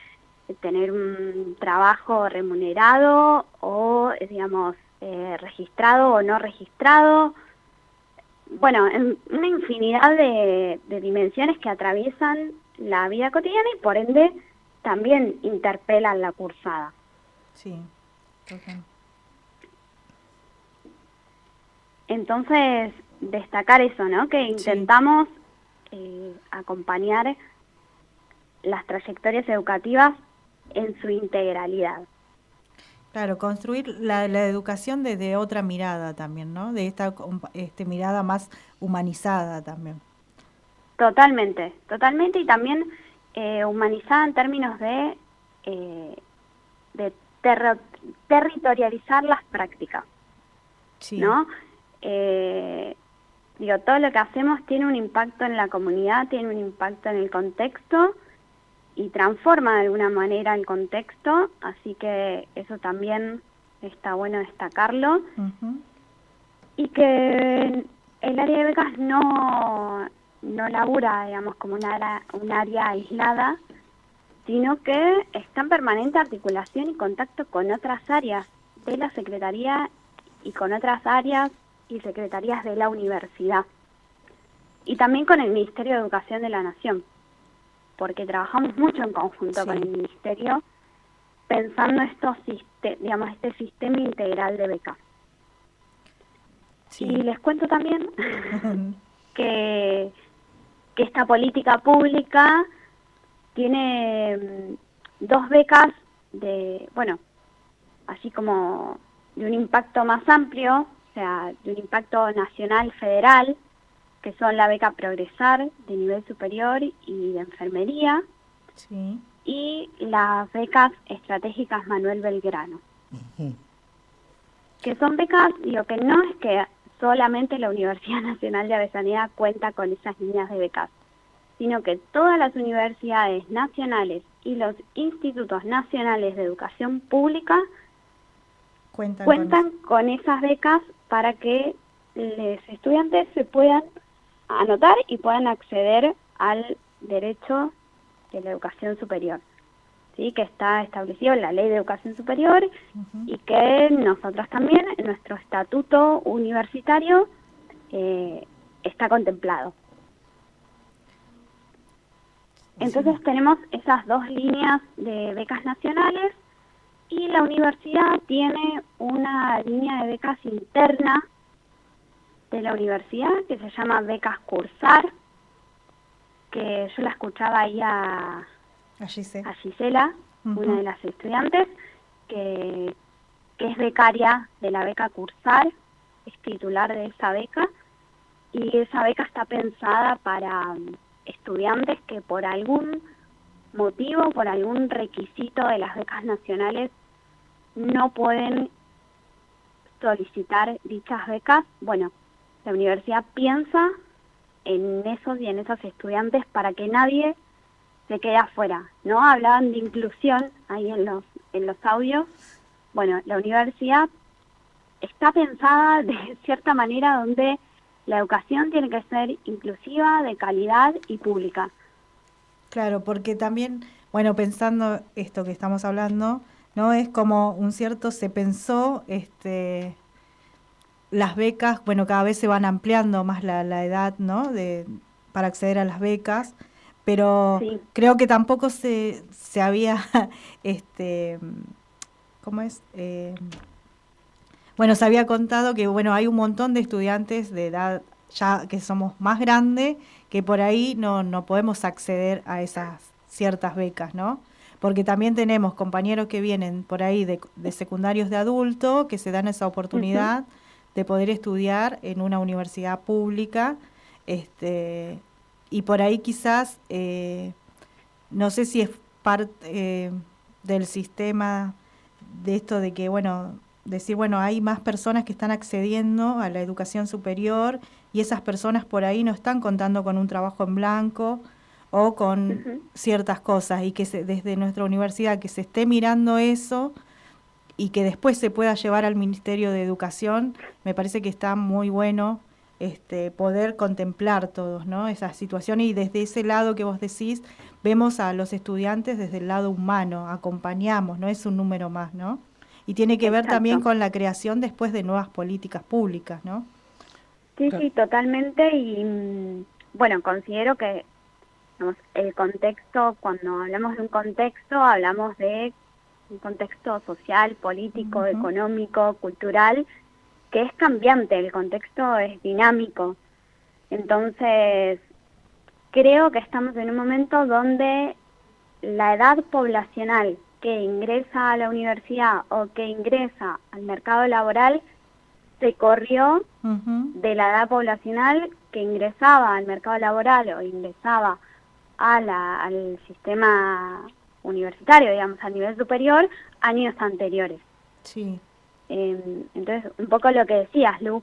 tener un trabajo remunerado o, digamos, eh, registrado o no registrado. Bueno, en una infinidad de, dimensiones que atraviesan la vida cotidiana y por ende también interpelan la cursada. Sí, Entonces, destacar eso, ¿no? Que intentamos eh, acompañar las trayectorias educativas en su integralidad. Claro, construir la, educación desde otra mirada también, ¿no? De esta este, mirada más humanizada también. Totalmente, totalmente y también eh, humanizada en términos de, eh, de territorializar las prácticas, sí. ¿no? Eh, digo, todo lo que hacemos tiene un impacto en la comunidad, tiene un impacto en el contexto y transforma de alguna manera el contexto, así que eso también está bueno destacarlo. Y que el área de becas no, no labura, digamos, como un área, un área aislada, sino que está en permanente articulación y contacto con otras áreas de la Secretaría y con otras áreas y secretarías de la universidad. Y también con el Ministerio de Educación de la Nación, porque trabajamos mucho en conjunto con el Ministerio pensando estos, digamos, este sistema integral de becas. Y les cuento también *laughs* que, que esta política pública tiene mm, dos becas de, bueno, así como de un impacto más amplio, o sea, de un impacto nacional federal, que son la beca Progresar de nivel superior y de enfermería, y las becas estratégicas Manuel Belgrano. Que son becas, digo que no es que solamente la Universidad *laughs* Nacional de Avellaneda cuenta con esas líneas de becas, sino que todas las universidades nacionales y los institutos nacionales de educación pública cuentan, con... esas becas para que los estudiantes se puedan anotar y puedan acceder al derecho de la educación superior, ¿sí? que está establecido en la Ley de Educación Superior y que nosotros también en nuestro estatuto universitario eh, está contemplado. Entonces tenemos esas dos líneas de becas nacionales y la universidad tiene una línea de becas interna de la universidad que se llama Becas Cursar, que yo la escuchaba ahí a, a, Gisela, una de las estudiantes, que, que es becaria de la beca Cursar, es titular de esa beca, y esa beca está pensada para estudiantes que por algún motivo, por algún requisito de las becas nacionales, no pueden solicitar dichas becas. Bueno, la universidad piensa en esos y en esos estudiantes para que nadie se quede afuera, ¿no? Hablaban de inclusión ahí en los, en los audios. Bueno, la universidad está pensada de cierta manera donde la educación tiene que ser inclusiva, de calidad y pública. Claro, porque también, bueno, pensando esto que estamos hablando, ¿no? Es como un cierto, se pensó, este, las becas, bueno, cada vez se van ampliando más la, la edad, ¿no? De, para acceder a las becas, pero creo que tampoco se, se había, *laughs* este, ¿cómo es? Eh, bueno, se había contado que bueno, hay un montón de estudiantes de edad ya que somos más grandes que por ahí no, no podemos acceder a esas ciertas becas, ¿no? Porque también tenemos compañeros que vienen por ahí de, secundarios de adulto que se dan esa oportunidad de poder estudiar en una universidad pública, este, y por ahí quizás, eh, no sé si es parte eh, del sistema de esto de que, bueno, decir, bueno, hay más personas que están accediendo a la educación superior y esas personas por ahí no están contando con un trabajo en blanco o con ciertas cosas y que desde nuestra universidad que se esté mirando eso y que después se pueda llevar al Ministerio de Educación, me parece que está muy bueno este, poder contemplar todos, ¿no? Esa situación y desde ese lado que vos decís, vemos a los estudiantes desde el lado humano, acompañamos, no es un número más, ¿no? y tiene que ver también con la creación después de nuevas políticas públicas, ¿no? Sí, sí, totalmente y mm, bueno, considero que el contexto, cuando hablamos de un contexto, hablamos de un contexto social, político, económico, cultural, que es cambiante, el contexto es dinámico. Entonces, creo que estamos en un momento donde la edad poblacional que ingresa a la universidad o que ingresa al mercado laboral se corrió de la edad poblacional que ingresaba al mercado laboral o ingresaba a la, al sistema universitario, digamos, a nivel superior, años anteriores. Sí. Em, entonces, un poco lo que decías, Lu.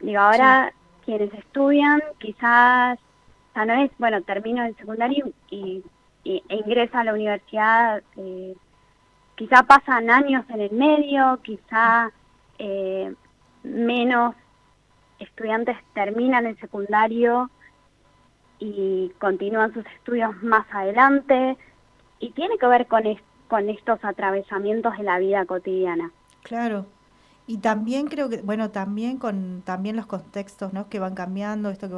Digo, ahora quienes estudian quizás, o sea, no es, bueno, termino el secundario y e ingresa a la universidad, eh, quizá pasan años en el medio, quizá eh, menos estudiantes terminan el secundario y continúan sus estudios más adelante y tiene que ver con, con estos atravesamientos de la vida cotidiana. Claro. Y también creo que, bueno, también con también los contextos ¿no? que van cambiando, esto que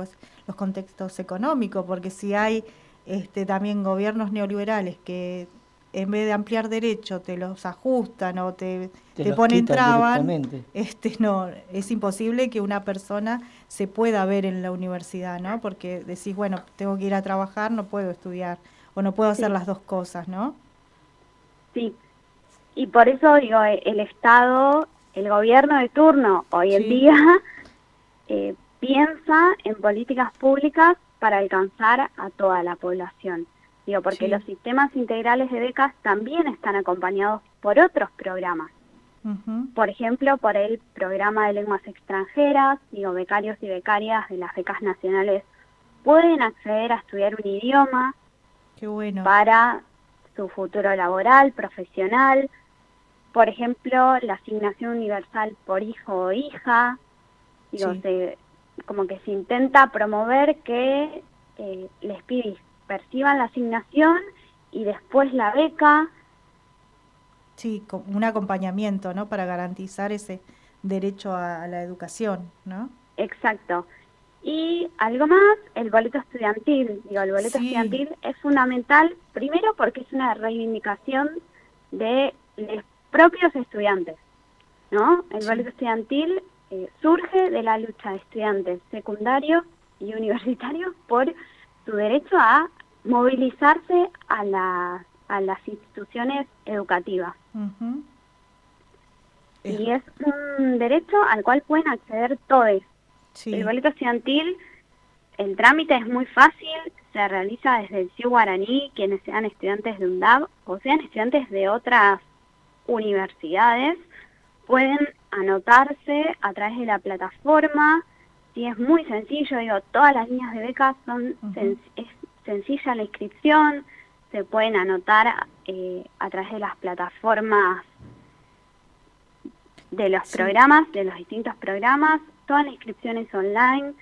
los contextos económicos, porque si hay este, también gobiernos neoliberales que en vez de ampliar derechos te los ajustan o te, te, ponen trabas, este, no, es imposible que una persona se pueda ver en la universidad, ¿no? Porque decís, bueno, tengo que ir a trabajar, no puedo estudiar o no puedo hacer las dos cosas, ¿no? Sí, y por eso digo, e, el Estado, el gobierno de turno hoy en día *laughs* eh, piensa en políticas públicas para alcanzar a toda la población. Digo, porque los sistemas integrales de becas también están acompañados por otros programas. Por ejemplo, por el programa de lenguas extranjeras, digo, becarios y becarias de las becas nacionales pueden acceder a estudiar un idioma Qué bueno. para su futuro laboral, profesional. Por ejemplo, la asignación universal por hijo o hija. Digo, como que se intenta promover que eh, les pide perciban la asignación y después la beca. Sí, un acompañamiento, ¿no? Para garantizar ese derecho a, la educación, ¿no? Exacto. Y algo más, el boleto estudiantil. Digo, el boleto estudiantil es fundamental, primero porque es una reivindicación de los propios estudiantes, ¿no? El boleto estudiantil eh, surge de la lucha de estudiantes secundarios y universitarios por su derecho a movilizarse a, a las instituciones educativas. Y es un derecho al cual pueden acceder todos. El boleto estudiantil, el trámite es muy fácil, se realiza desde el CIU Guaraní, quienes sean estudiantes de UNDAB o sean estudiantes de otras universidades, pueden anotarse a través de la plataforma. Sí, es muy sencillo, digo, todas las líneas de becas son sencilla la inscripción, se pueden anotar eh, a través de las plataformas de los programas, de los distintos programas, todas las inscripciones online.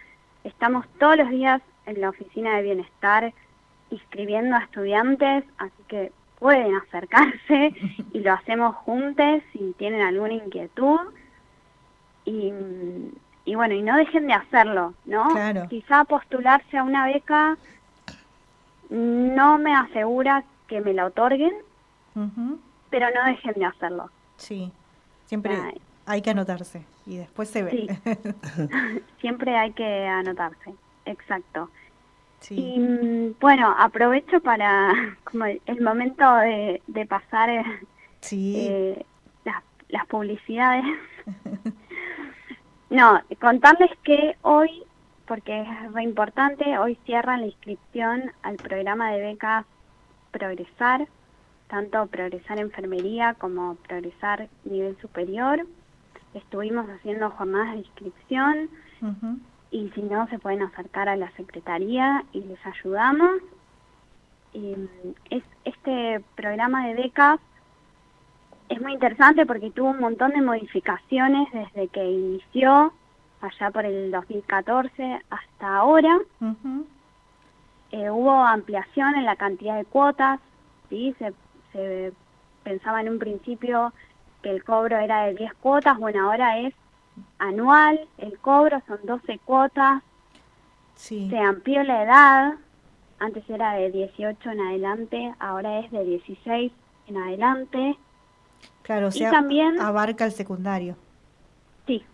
Estamos todos los días en la oficina de bienestar inscribiendo a estudiantes, así que pueden acercarse *laughs* y lo hacemos juntos si tienen alguna inquietud. Y, y bueno, y no dejen de hacerlo, ¿no? Quizá postularse a una beca no me asegura que me la otorguen, pero no dejen de hacerlo. Sí, siempre hay que anotarse y después se ve. *laughs* siempre hay que anotarse, exacto. Y mm, bueno, aprovecho para *laughs* como el, momento de, pasar eh, eh, las, las publicidades. *laughs* no, contarles que hoy porque es re importante. Hoy cierran la inscripción al programa de becas Progresar, tanto Progresar Enfermería como Progresar Nivel Superior. Estuvimos haciendo jornadas de inscripción y si no se pueden acercar a la Secretaría y les ayudamos. es, este programa de becas es muy interesante porque tuvo un montón de modificaciones desde que inició allá por el 2014 hasta ahora. Eh, hubo ampliación en la cantidad de cuotas, ¿sí? se, se pensaba en un principio que el cobro era de 10 cuotas, bueno, ahora es anual, el cobro son 12 cuotas, se amplió la edad, antes era de 18 en adelante, ahora es de 16 en adelante. Claro, o sea, también abarca el secundario. Sí,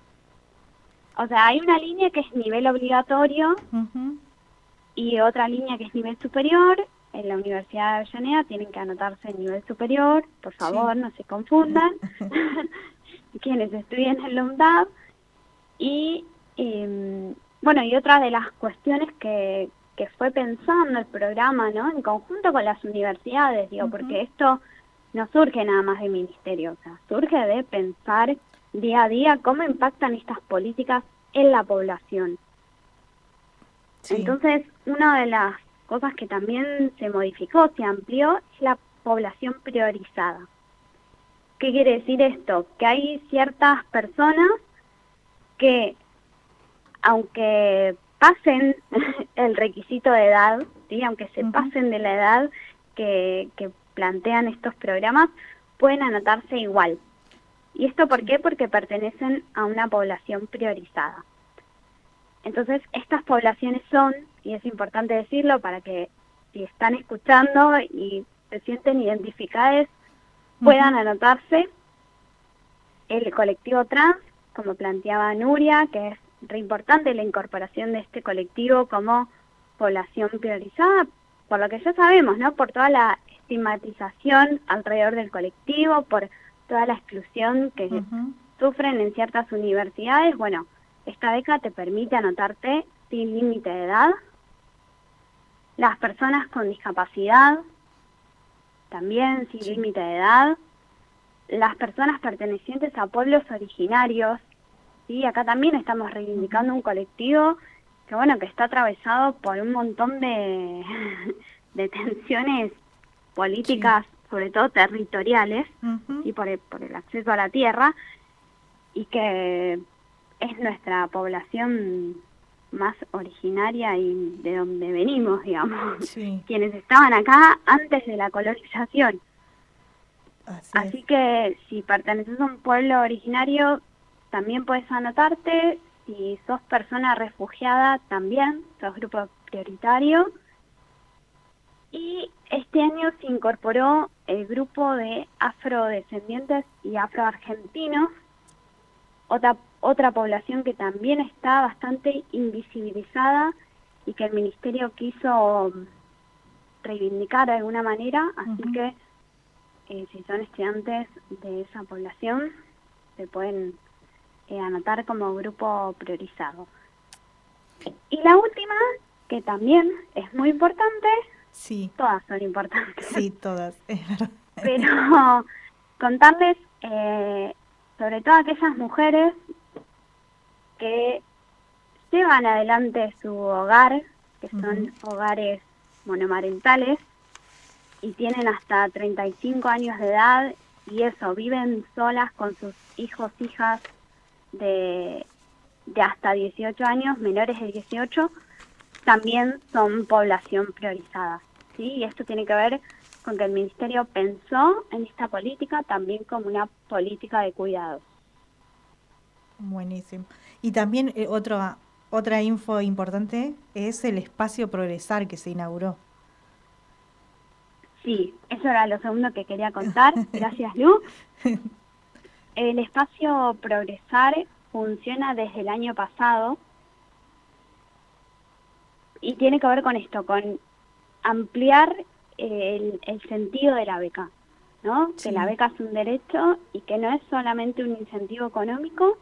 o sea, hay una línea que es nivel obligatorio y otra línea que es nivel superior. En la Universidad de Avellaneda tienen que anotarse en nivel superior, por favor, no se confundan. *laughs* *laughs* Quienes estudien en la UNDAB. Y em, bueno, y otra de las cuestiones que, que fue pensando el programa, ¿no? En conjunto con las universidades, digo, porque esto no surge nada más del ministerio, o sea, surge de pensar día a día cómo impactan estas políticas en la población. Entonces, una de las cosas que también se modificó, se amplió, es la población priorizada. ¿Qué quiere decir esto? Que hay ciertas personas que, aunque pasen *laughs* el requisito de edad, ¿sí? aunque se pasen de la edad que, que plantean estos programas, pueden anotarse igual. ¿Y esto por qué? Porque pertenecen a una población priorizada. Entonces, estas poblaciones son, y es importante decirlo para que si están escuchando y se sienten identificadas, puedan anotarse el colectivo trans, como planteaba Nuria, que es re importante la incorporación de este colectivo como población priorizada, por lo que ya sabemos, ¿no? Por toda la estigmatización alrededor del colectivo, por toda la exclusión que sufren en ciertas universidades. Bueno, esta beca te permite anotarte sin límite de edad. Las personas con discapacidad, también sin límite de edad. Las personas pertenecientes a pueblos originarios, ¿sí? Acá también estamos reivindicando un colectivo que, bueno, que está atravesado por un montón de, *laughs* de tensiones políticas, sobre todo territoriales, y por el, por el acceso a la tierra, y que es nuestra población más originaria y de donde venimos, digamos, *laughs* quienes estaban acá antes de la colonización. Así, que si perteneces a un pueblo originario, también puedes anotarte. Si sos persona refugiada, también sos grupo prioritario. Y este año se incorporó el grupo de afrodescendientes y afroargentinos, otra, otra población que también está bastante invisibilizada y que el ministerio quiso reivindicar de alguna manera, así que eh, si son estudiantes de esa población, se pueden eh, anotar como grupo priorizado. Y la última, que también es muy importante, Sí. Todas son importantes. Sí, todas, *laughs* es verdad. Pero contarles, eh, sobre todo aquellas mujeres que llevan adelante su hogar, que son hogares monomarentales, y tienen hasta 35 años de edad, y eso, viven solas con sus hijos, hijas de, de hasta 18 años, menores de 18, también son población priorizada. ¿sí? Y esto tiene que ver con que el Ministerio pensó en esta política también como una política de cuidados. Buenísimo. Y también eh, otra, otra info importante es el espacio Progresar que se inauguró. Sí, eso era lo segundo que quería contar. *laughs* Gracias, Lu. El espacio Progresar funciona desde el año pasado y tiene que ver con esto, con ampliar el, sentido de la beca, ¿no? Que la beca es un derecho y que no es solamente un incentivo económico,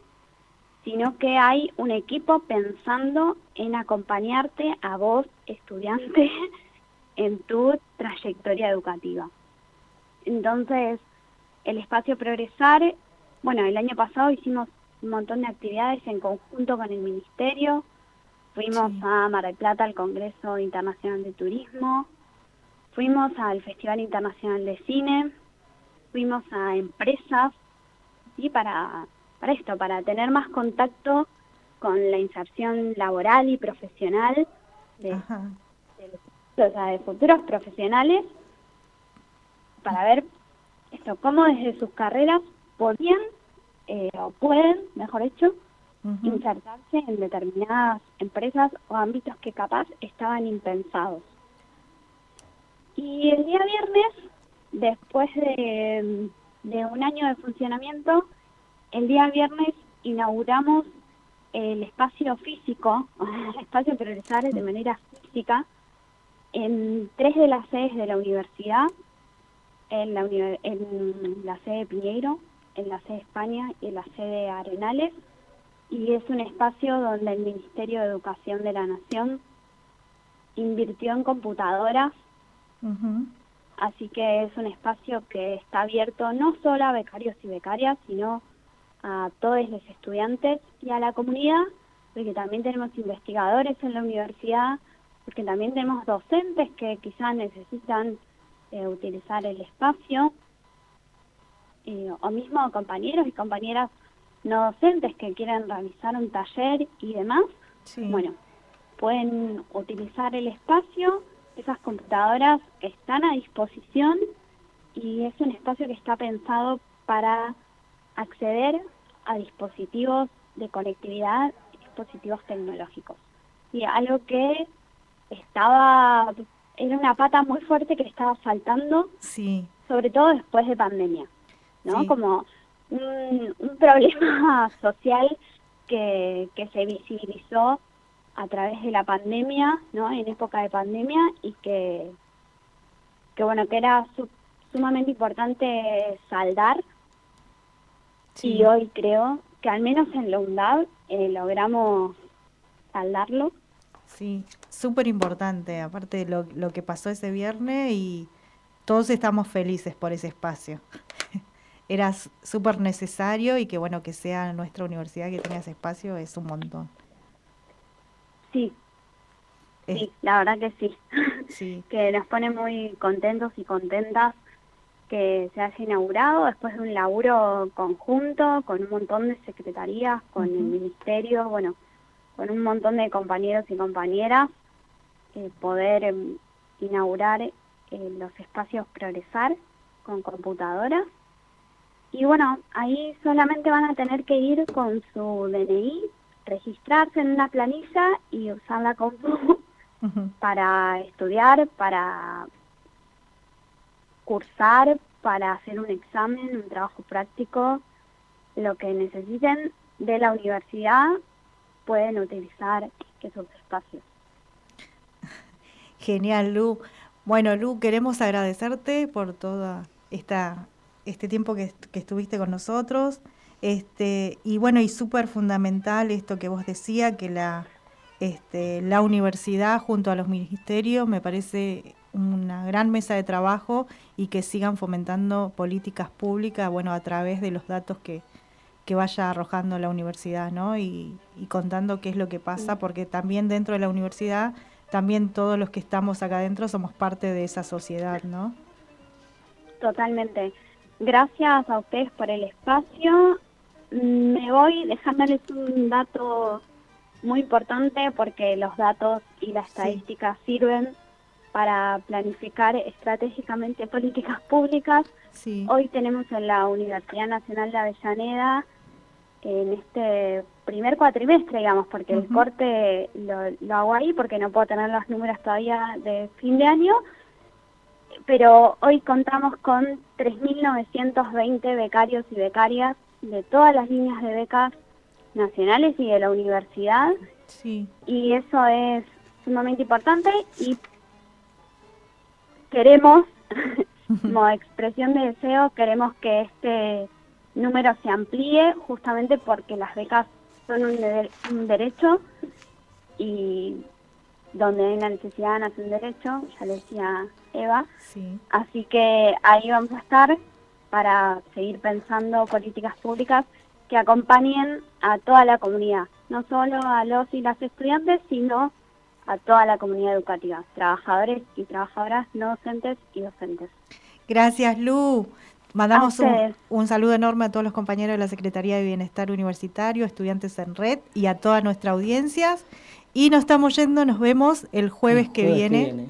sino que hay un equipo pensando en acompañarte a vos, estudiante, *laughs* en tu trayectoria educativa. Entonces, el espacio Progresar, bueno, el año pasado hicimos un montón de actividades en conjunto con el Ministerio, Fuimos a Mar del Plata al Congreso Internacional de Turismo, fuimos al Festival Internacional de Cine, fuimos a empresas, y para, para esto, para tener más contacto con la inserción laboral y profesional de, de futuros profesionales, para ver esto, cómo desde sus carreras podían eh, o pueden, mejor dicho, insertarse en determinadas empresas o ámbitos que capaz estaban impensados. Y el día viernes, después de, un año de funcionamiento, el día viernes inauguramos el espacio físico, *laughs* el espacio progresar de manera física, en tres de las sedes de la universidad, en la, en la sede Piñeiro, en la sede España y en la sede Arenales, y es un espacio donde el Ministerio de Educación de la Nación invirtió en computadoras, así que es un espacio que está abierto no solo a becarios y becarias, sino a todos los estudiantes y a la comunidad, porque también tenemos investigadores en la universidad, porque también tenemos docentes que quizás necesitan eh, utilizar el espacio, eh, o mismo compañeros y compañeras no docentes que quieran realizar un taller y demás, bueno, pueden utilizar el espacio, esas computadoras están a disposición y es un espacio que está pensado para acceder a dispositivos de conectividad, dispositivos tecnológicos. Y algo que estaba, era una pata muy fuerte que estaba faltando, sí. sobre todo después de pandemia, ¿no? Como un, un problema *laughs* social que, que se visibilizó a través de la pandemia, ¿no? En época de pandemia y que, que bueno, que era sumamente importante saldar. Y hoy creo que al menos en la UNDAV eh, logramos saldarlo. Sí, súper importante, aparte de lo, lo que pasó ese viernes y todos estamos felices por ese espacio. *laughs* Era súper necesario y que bueno que sea nuestra universidad que tenga ese espacio es un montón. Sí, sí, la verdad que sí. sí. *laughs* que nos pone muy contentos y contentas que se haya inaugurado después de un laburo conjunto con un montón de secretarías, con el ministerio, bueno, con un montón de compañeros y compañeras, eh, poder em, inaugurar eh, los espacios Progresar con computadoras. Y bueno, ahí solamente van a tener que ir con su DNI registrarse en una planilla y usarla como *laughs* para estudiar, para cursar, para hacer un examen, un trabajo práctico, lo que necesiten de la universidad pueden utilizar esos espacios. Genial, Lu. Bueno, Lu, queremos agradecerte por todo esta, este tiempo que, que estuviste con nosotros. Este, y bueno, y súper fundamental esto que vos decía, que la, este, la universidad junto a los ministerios me parece una gran mesa de trabajo y que sigan fomentando políticas públicas, bueno, a través de los datos que, que vaya arrojando la universidad, ¿no? Y, y, contando qué es lo que pasa, porque también dentro de la universidad, también todos los que estamos acá adentro somos parte de esa sociedad, ¿no? Totalmente. Gracias a ustedes por el espacio me voy dejándoles un dato muy importante porque los datos y la estadística sirven para planificar estratégicamente *laughs* políticas públicas. Hoy tenemos en la Universidad Nacional de Avellaneda, en este primer cuatrimestre, digamos, porque el corte lo, lo, hago ahí porque no puedo tener los números todavía de fin de año, pero hoy contamos con 3.920 becarios y becarias de todas las líneas de becas nacionales y de la universidad. Sí. Y eso es sumamente importante y queremos, *laughs* como expresión de deseo, queremos que este número se amplíe justamente porque las becas son un, un derecho y donde hay una necesidad nace un derecho, ya le decía Eva. Sí. Así que ahí vamos a estar para seguir pensando políticas públicas que acompañen a toda la comunidad, no solo a los y las estudiantes, sino a toda la comunidad educativa, trabajadores y trabajadoras no docentes y docentes. Gracias, Lu. Mandamos un, un, saludo enorme a todos los compañeros de la Secretaría de Bienestar Universitario, estudiantes en red y a toda nuestra audiencia. Y nos estamos yendo, nos vemos el jueves, Que viene.